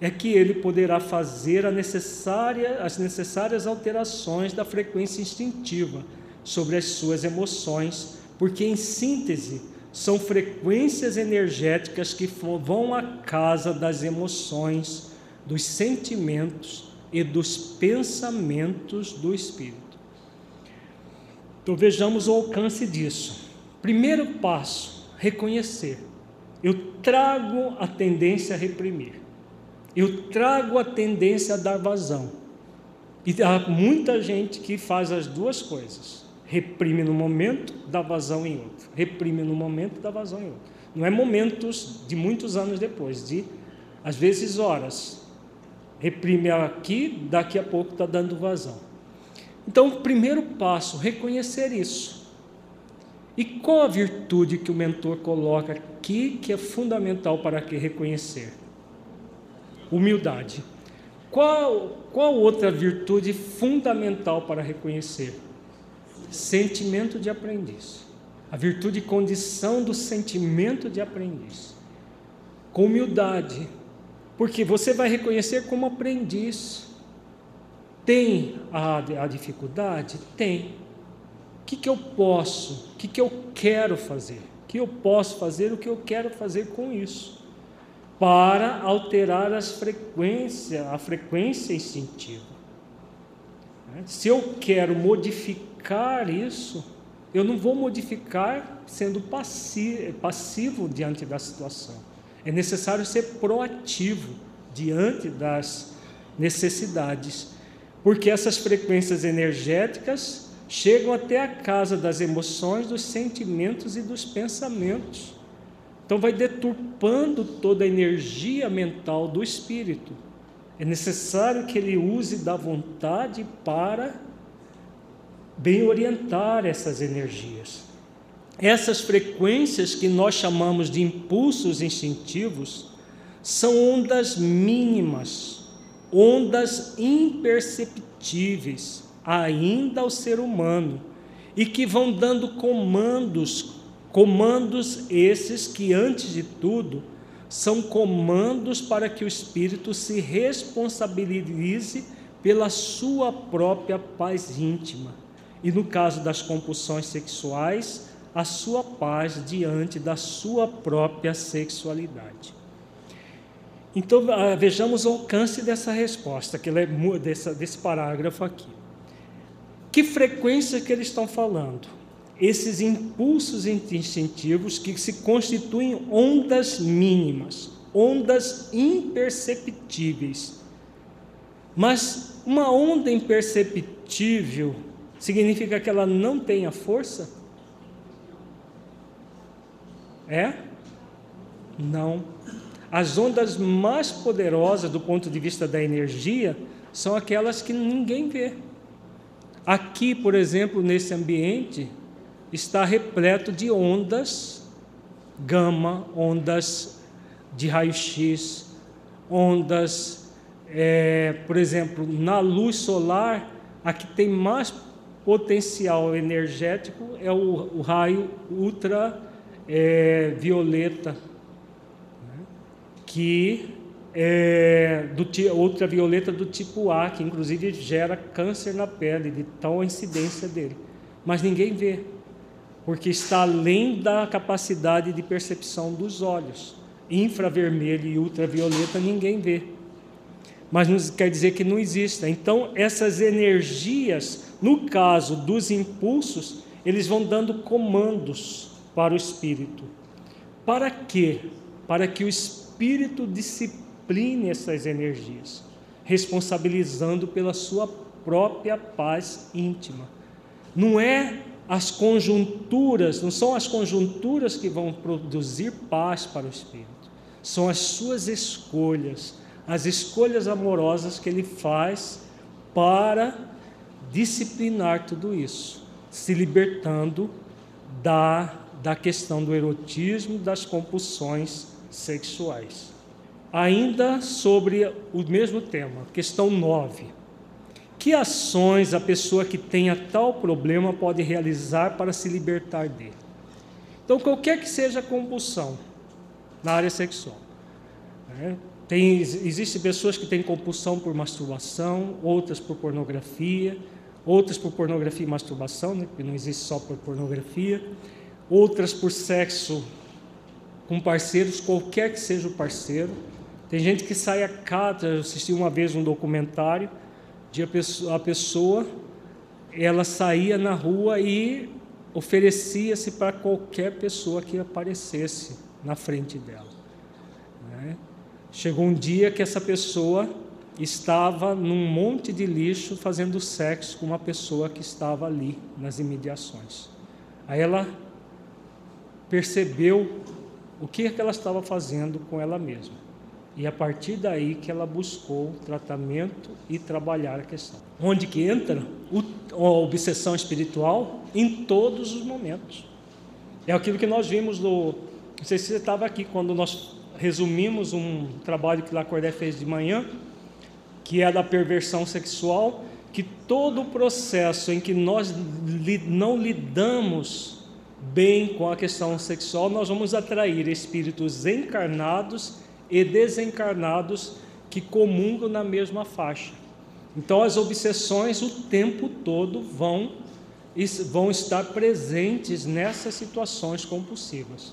é que ele poderá fazer necessária, as necessárias alterações da frequência instintiva sobre as suas emoções, porque, em síntese, são frequências energéticas que vão à casa das emoções, dos sentimentos e dos pensamentos do espírito. Então vejamos o alcance disso. Primeiro passo: reconhecer eu trago a tendência a reprimir. Eu trago a tendência a dar vazão. E há muita gente que faz as duas coisas. Reprime no momento, dá vazão em outro. Reprime no momento, dá vazão em outro. Não é momentos de muitos anos depois, de às vezes horas. Reprime aqui, daqui a pouco está dando vazão. Então, o primeiro passo, reconhecer isso. E qual a virtude que o mentor coloca aqui que é fundamental para que reconhecer? Humildade. Qual, qual outra virtude fundamental para reconhecer? Sentimento de aprendiz. A virtude condição do sentimento de aprendiz. Com humildade. Porque você vai reconhecer como aprendiz. Tem a, a dificuldade? Tem que, que eu posso, o que, que eu quero fazer, o que eu posso fazer, o que eu quero fazer com isso, para alterar as frequências, a frequência instintiva. Né? Se eu quero modificar isso, Eu não vou modificar sendo passivo diante da situação. É necessário ser proativo diante das necessidades, porque essas frequências energéticas chegam até a casa das emoções, dos sentimentos e dos pensamentos. Então, vai deturpando toda a energia mental do espírito. É necessário que ele use da vontade para bem orientar essas energias. Essas frequências que nós chamamos de impulsos instintivos são ondas mínimas, ondas imperceptíveis ainda ao ser humano e que vão dando comandos, comandos esses que antes de tudo são comandos para que o espírito se responsabilize pela sua própria paz íntima e no caso das compulsões sexuais, a sua paz diante da sua própria sexualidade. Então ah, vejamos o alcance dessa resposta, que é desse parágrafo aqui. Que frequência que eles estão falando? Esses impulsos instintivos que se constituem ondas mínimas, ondas imperceptíveis. Mas uma onda imperceptível significa que ela não tenha força? É? Não. As ondas mais poderosas do ponto de vista da energia são aquelas que ninguém vê. Aqui, por exemplo, nesse ambiente, está repleto de ondas gama, ondas de raio-x, ondas, é, por exemplo, na luz solar, a que tem mais potencial energético é o, o raio ultravioleta, é, né? que é do ultravioleta do tipo A, que inclusive gera câncer na pele, de tal incidência dele. Mas ninguém vê, porque está além da capacidade de percepção dos olhos. Infravermelho e ultravioleta ninguém vê. Mas não quer dizer que não exista. Então, essas energias no caso dos impulsos, eles vão dando comandos para o espírito. Para quê? Para que o espírito discipline essas energias, responsabilizando pela sua própria paz íntima. Não é as conjunturas, não são as conjunturas que vão produzir paz para o espírito, são as suas escolhas, as escolhas amorosas que ele faz para disciplinar tudo isso, se libertando da, da questão do erotismo, das compulsões sexuais. Ainda sobre o mesmo tema, questão 9. Que ações a pessoa que tenha tal problema pode realizar para se libertar dele? Então, qualquer que seja a compulsão na área sexual, né? Tem, Existem pessoas que têm compulsão por masturbação, outras por pornografia, outras por pornografia e masturbação, né, porque não existe só por pornografia, outras por sexo com parceiros, qualquer que seja o parceiro. Tem gente que sai a cada, eu assisti uma vez um documentário de a pessoa, a pessoa ela saía na rua e oferecia-se para qualquer pessoa que aparecesse na frente dela. Né? Chegou um dia que essa pessoa estava num monte de lixo fazendo sexo com uma pessoa que estava ali nas imediações. Aí ela percebeu o que, que ela estava fazendo com ela mesma. E a partir daí que ela buscou tratamento e trabalhar a questão. Onde que entra a obsessão espiritual? Em todos os momentos. É aquilo que nós vimos no. Não sei se você estava aqui quando nós resumimos um trabalho que Lacordaire fez de manhã, que é da perversão sexual, que todo o processo em que nós não lidamos bem com a questão sexual, nós vamos atrair espíritos encarnados e desencarnados que comungam na mesma faixa. Então, as obsessões o tempo todo vão, vão estar presentes nessas situações compulsivas.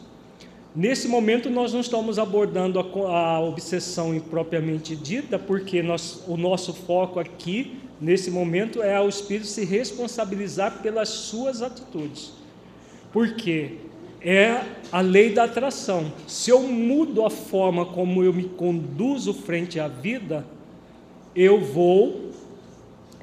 Nesse momento, nós não estamos abordando a, a obsessão propriamente dita, porque nós, o nosso foco aqui, nesse momento, é o espírito se responsabilizar pelas suas atitudes, Por quê? É a lei da atração. Se eu mudo a forma como eu me conduzo frente à vida, eu vou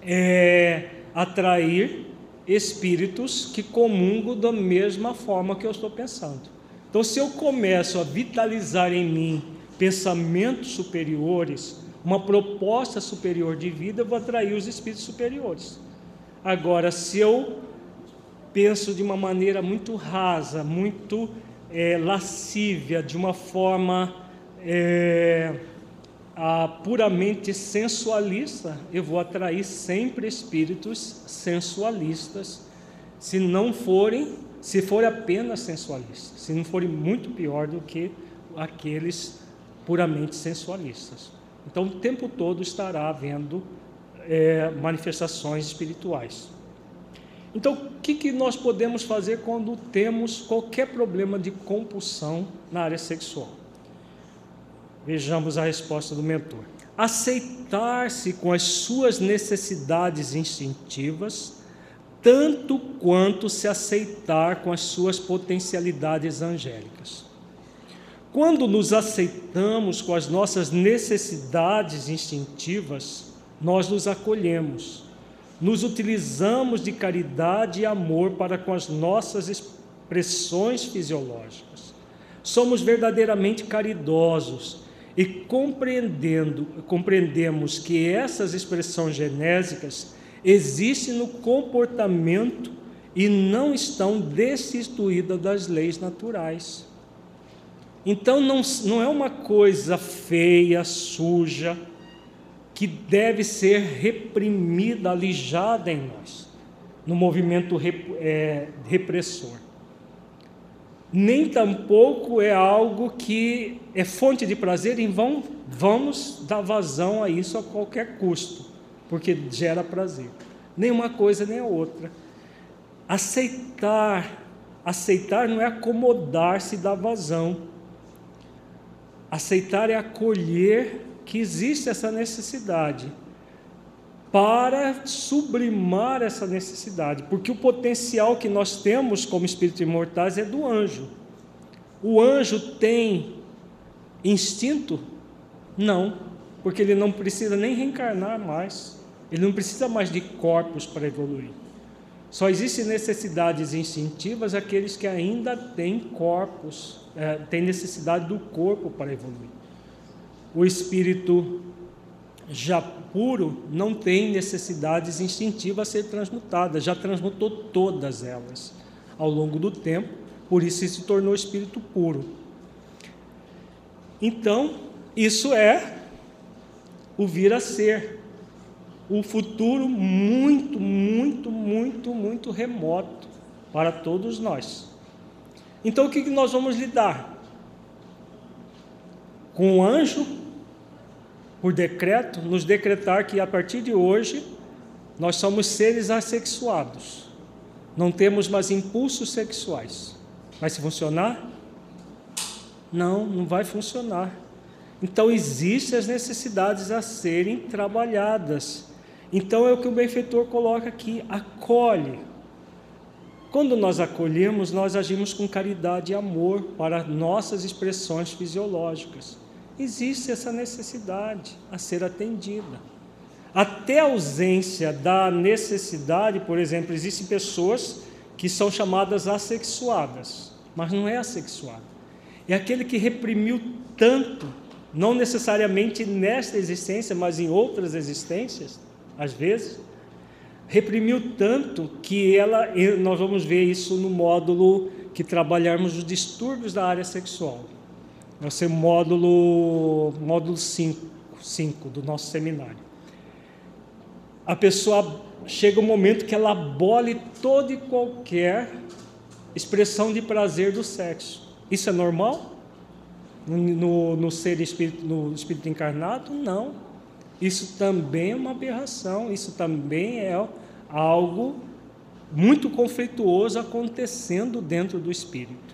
é, atrair espíritos que comungam da mesma forma que eu estou pensando. Então, se eu começo a vitalizar em mim pensamentos superiores, uma proposta superior de vida, eu vou atrair os espíritos superiores. Agora, se eu penso de uma maneira muito rasa, muito é, lascívia, de uma forma é, a, puramente sensualista, eu vou atrair sempre espíritos sensualistas, se não forem, se forem apenas sensualistas, se não forem muito pior do que aqueles puramente sensualistas. Então, o tempo todo estará havendo é, manifestações espirituais. Então, o que, que nós podemos fazer quando temos qualquer problema de compulsão na área sexual? Vejamos a resposta do mentor. Aceitar-se com as suas necessidades instintivas, tanto quanto se aceitar com as suas potencialidades angélicas. Quando nos aceitamos com as nossas necessidades instintivas, nós nos acolhemos, nos utilizamos de caridade e amor para com as nossas expressões fisiológicas. Somos verdadeiramente caridosos e compreendendo, compreendemos que essas expressões genésicas existem no comportamento e não estão destituídas das leis naturais. Então não, não é uma coisa feia, suja, que deve ser reprimida, alijada em nós, no movimento rep, é, repressor. Nem tampouco é algo que é fonte de prazer e vão, vamos dar vazão a isso a qualquer custo, porque gera prazer. Nem uma coisa nem a outra. Aceitar, aceitar não é acomodar-se da vazão Aceitar é acolher que existe essa necessidade para sublimar essa necessidade, porque o potencial que nós temos como espíritos imortais é do anjo. O anjo tem instinto? Não, porque ele não precisa nem reencarnar mais, ele não precisa mais de corpos para evoluir. Só existem necessidades instintivas aqueles que ainda têm corpos é, tem necessidade do corpo para evoluir. O espírito já puro não tem necessidades instintivas a ser transmutadas, já transmutou todas elas ao longo do tempo, por isso se tornou espírito puro. Então, isso é o vir a ser, o futuro muito, muito, muito, muito remoto para todos nós. Então o que nós vamos lidar? Com o anjo, por decreto, nos decretar que a partir de hoje nós somos seres assexuados, não temos mais impulsos sexuais. Vai se funcionar? Não, não vai funcionar. Então existem as necessidades a serem trabalhadas. Então é o que o benfeitor coloca aqui: acolhe, quando nós acolhemos, nós agimos com caridade e amor para nossas expressões fisiológicas. Existe essa necessidade a ser atendida. Até a ausência da necessidade, por exemplo, existem pessoas que são chamadas assexuadas, mas não é assexuado. É aquele que reprimiu tanto, não necessariamente nesta existência, mas em outras existências, às vezes, reprimiu tanto que ela, nós vamos ver isso no módulo que trabalharmos os distúrbios da área sexual. Vai ser o módulo, módulo 5, 5 do nosso seminário. A pessoa chega um momento que ela abole toda e qualquer expressão de prazer do sexo. Isso é normal? No, no, no ser espírito, no espírito encarnado? Não. Isso também é uma aberração, isso também é algo muito conflituoso acontecendo dentro do espírito,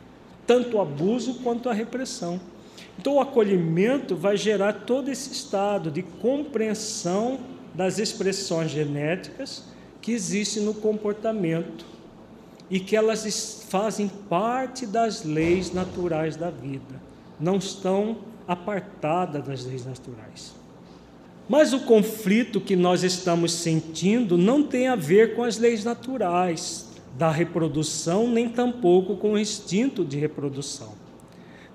tanto o abuso quanto a repressão. Então, o acolhimento vai gerar todo esse estado de compreensão das expressões genéticas que existem no comportamento e que elas fazem parte das leis naturais da vida, não estão apartadas das leis naturais. Mas o conflito que nós estamos sentindo não tem a ver com as leis naturais da reprodução, nem tampouco com o instinto de reprodução.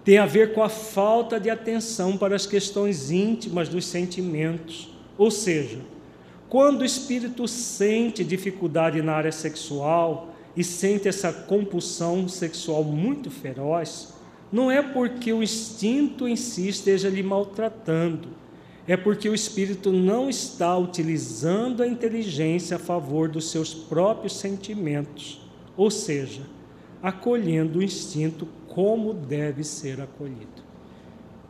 Tem a ver com a falta de atenção para as questões íntimas dos sentimentos. Ou seja, quando o espírito sente dificuldade na área sexual e sente essa compulsão sexual muito feroz, não é porque o instinto em si esteja lhe maltratando, é porque o espírito não está utilizando a inteligência a favor dos seus próprios sentimentos, ou seja, acolhendo o instinto como deve ser acolhido.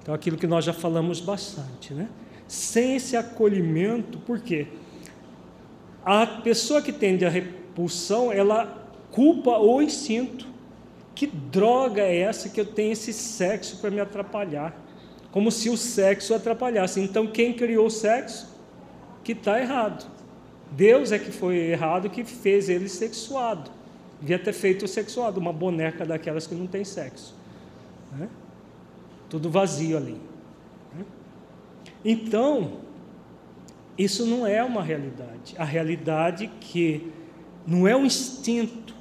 Então, aquilo que nós já falamos bastante, né? Sem esse acolhimento, por quê? A pessoa que tende à repulsão, ela culpa o instinto. Que droga é essa que eu tenho esse sexo para me atrapalhar? Como se o sexo atrapalhasse. Então, quem criou o sexo? Que está errado. Deus é que foi errado que fez ele sexuado. Devia ter feito o sexuado, uma boneca daquelas que não tem sexo. Né? Tudo vazio ali. Né? Então, isso não é uma realidade. A realidade é que não é o instinto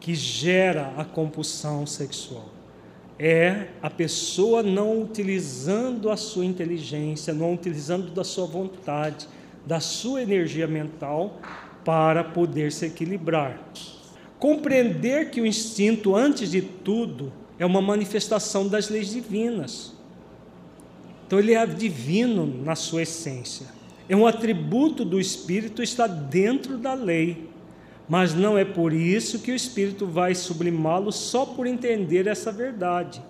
que gera a compulsão sexual é a pessoa não utilizando a sua inteligência, não utilizando da sua vontade, da sua energia mental para poder se equilibrar. Compreender que o instinto, antes de tudo, é uma manifestação das leis divinas. Então, ele é divino na sua essência. É um atributo do espírito, está dentro da lei. Mas não é por isso que o espírito vai sublimá-lo só por entender essa verdade.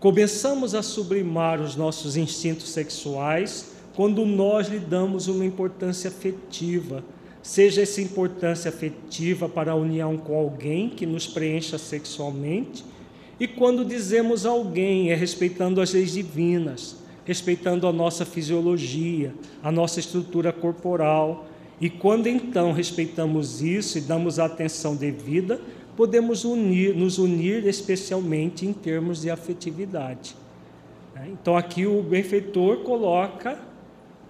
Começamos a sublimar os nossos instintos sexuais quando nós lhe damos uma importância afetiva, seja essa importância afetiva para a união com alguém que nos preencha sexualmente, e quando dizemos alguém é respeitando as leis divinas, respeitando a nossa fisiologia, a nossa estrutura corporal, e quando então respeitamos isso e damos a atenção devida, podemos unir, nos unir especialmente em termos de afetividade. Né? Então aqui o benfeitor coloca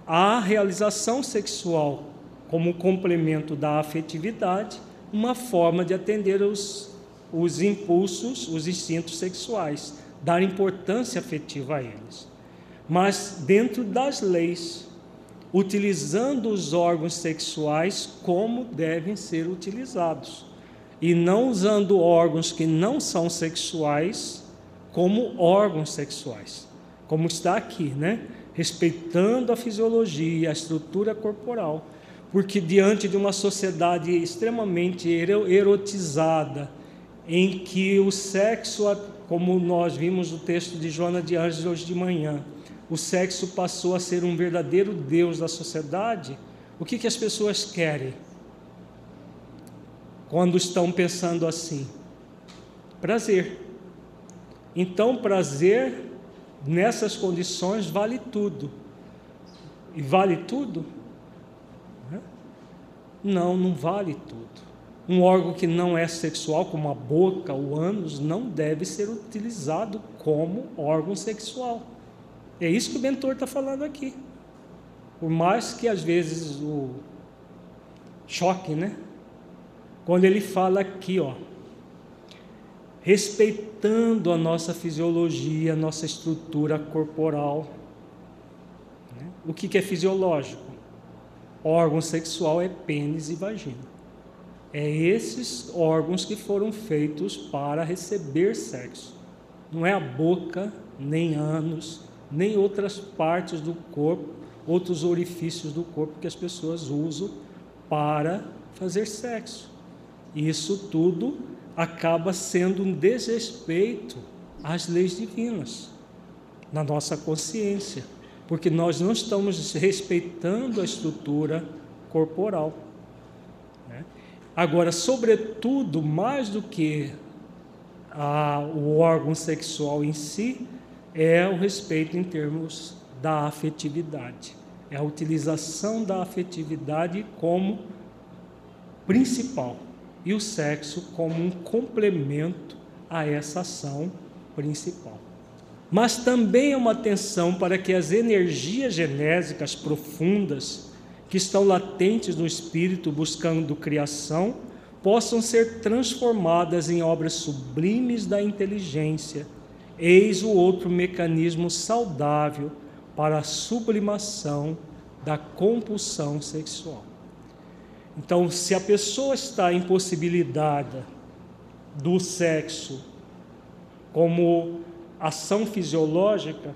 a realização sexual como complemento da afetividade, uma forma de atender os, os impulsos, os instintos sexuais, dar importância afetiva a eles. Mas dentro das leis, utilizando os órgãos sexuais como devem ser utilizados, e não usando órgãos que não são sexuais como órgãos sexuais, como está aqui, né? Respeitando a fisiologia, a estrutura corporal, porque diante de uma sociedade extremamente erotizada, em que o sexo, como nós vimos no texto de Joana de Anjos hoje de manhã, o sexo passou a ser um verdadeiro Deus da sociedade, o que, que as pessoas querem quando estão pensando assim? Prazer. Então, prazer nessas condições vale tudo. E vale tudo? Não, não vale tudo. Um órgão que não é sexual, como a boca, o ânus, não deve ser utilizado como órgão sexual. É isso que o mentor está falando aqui. Por mais que às vezes o choque, né? Quando ele fala aqui, ó, respeitando a nossa fisiologia, a nossa estrutura corporal. Né? O que, que é fisiológico? Órgão sexual é pênis e vagina. É esses órgãos que foram feitos para receber sexo. Não é a boca, nem ânus, nem outras partes do corpo, outros orifícios do corpo que as pessoas usam para fazer sexo. Isso tudo acaba sendo um desrespeito às leis divinas na nossa consciência, porque nós não estamos respeitando a estrutura corporal. Né? Agora, sobretudo, mais do que a, o órgão sexual em si, é o respeito em termos da afetividade. É a utilização da afetividade como principal. e o sexo como um complemento a essa ação principal. Mas também é uma atenção para que as energias genésicas profundas que estão latentes no espírito buscando criação possam ser transformadas em obras sublimes da inteligência. Eis o outro mecanismo saudável para a sublimação da compulsão sexual. Então, se a pessoa está impossibilitada do sexo como ação fisiológica,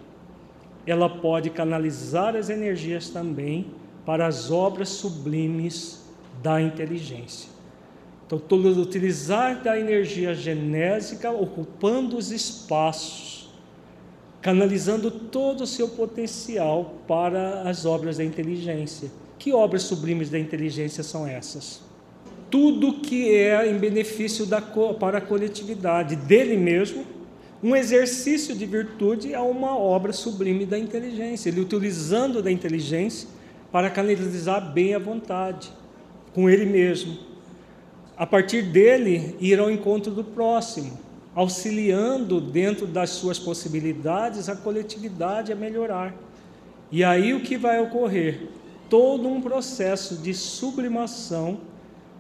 ela pode canalizar as energias também para as obras sublimes da inteligência. Então, todo utilizar da energia genésica, ocupando os espaços, canalizando todo o seu potencial para as obras da inteligência. Que obras sublimes da inteligência são essas? Tudo que é em benefício da, para a coletividade, dele mesmo, um exercício de virtude é uma obra sublime da inteligência, ele utilizando da inteligência para canalizar bem a vontade, com ele mesmo. A partir dele, ir ao encontro do próximo, auxiliando dentro das suas possibilidades a coletividade a melhorar. E aí o que vai ocorrer? Todo um processo de sublimação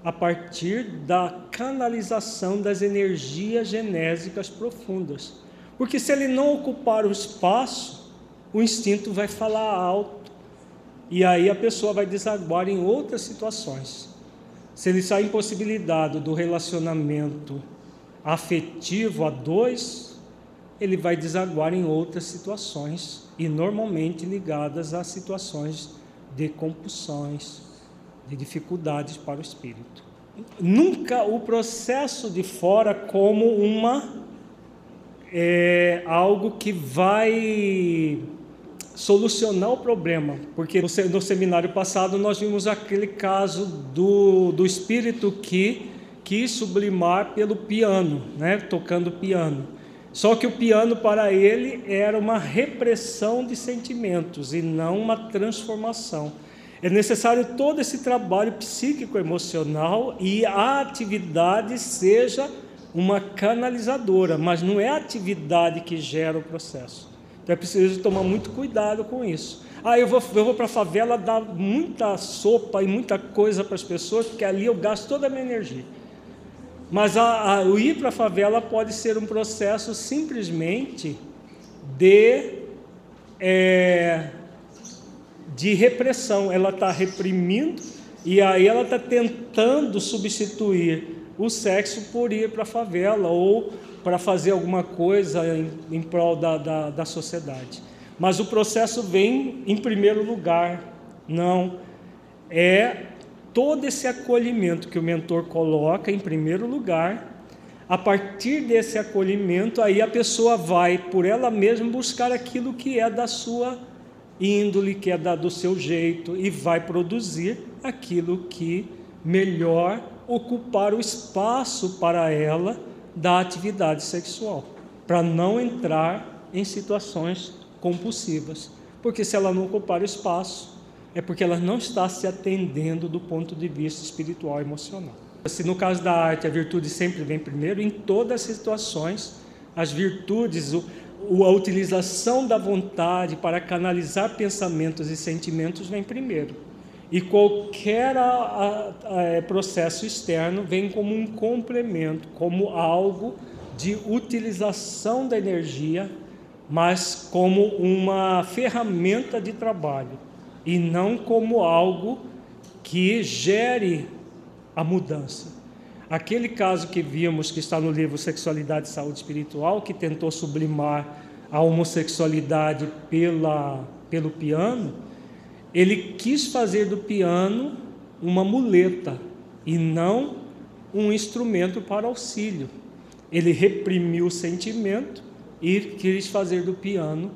a partir da canalização das energias genésicas profundas. Porque se ele não ocupar o espaço, o instinto vai falar alto e aí a pessoa vai desaguar em outras situações. Se ele está impossibilitado do relacionamento afetivo a dois, ele vai desaguar em outras situações e normalmente ligadas a situações de compulsões, de dificuldades para o espírito. Nunca o processo de fora como uma é, algo que vai solucionar o problema, porque no seminário passado nós vimos aquele caso do, do espírito que quis sublimar pelo piano, né, tocando piano. Só que o piano para ele era uma repressão de sentimentos e não uma transformação. É necessário todo esse trabalho psíquico emocional e a atividade seja uma canalizadora, mas não é a atividade que gera o processo. É preciso tomar muito cuidado com isso. Ah, eu vou, eu vou para a favela dar muita sopa e muita coisa para as pessoas, porque ali eu gasto toda a minha energia. Mas a, a, o ir para a favela pode ser um processo simplesmente de, é, de repressão. Ela está reprimindo e aí ela está tentando substituir o sexo por ir para a favela ou para fazer alguma coisa em, em prol da, da, da sociedade. Mas o processo vem em primeiro lugar, não. É todo esse acolhimento que o mentor coloca em primeiro lugar. A partir desse acolhimento, aí a pessoa vai por ela mesma buscar aquilo que é da sua índole, que é da, do seu jeito, e vai produzir aquilo que melhor ocupar o espaço para ela da atividade sexual, para não entrar em situações compulsivas. Porque se ela não ocupar o espaço, é porque ela não está se atendendo do ponto de vista espiritual e emocional. Se no caso da arte a virtude sempre vem primeiro, em todas as situações, as virtudes, a utilização da vontade para canalizar pensamentos e sentimentos vem primeiro. E qualquer a, a, a, é, processo externo vem como um complemento, como algo de utilização da energia, mas como uma ferramenta de trabalho e não como algo que gere a mudança. Aquele caso que vimos que está no livro Sexualidade e Saúde Espiritual, que tentou sublimar a homossexualidade pela, pelo piano, ele quis fazer do piano uma muleta e não um instrumento para auxílio. Ele reprimiu o sentimento e quis fazer do piano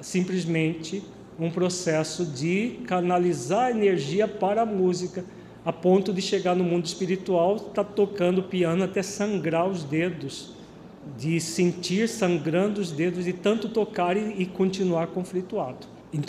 simplesmente um processo de canalizar energia para a música, a ponto de chegar no mundo espiritual, estar tá tocando piano até sangrar os dedos, de sentir sangrando os dedos de tanto tocar e, e continuar conflituado.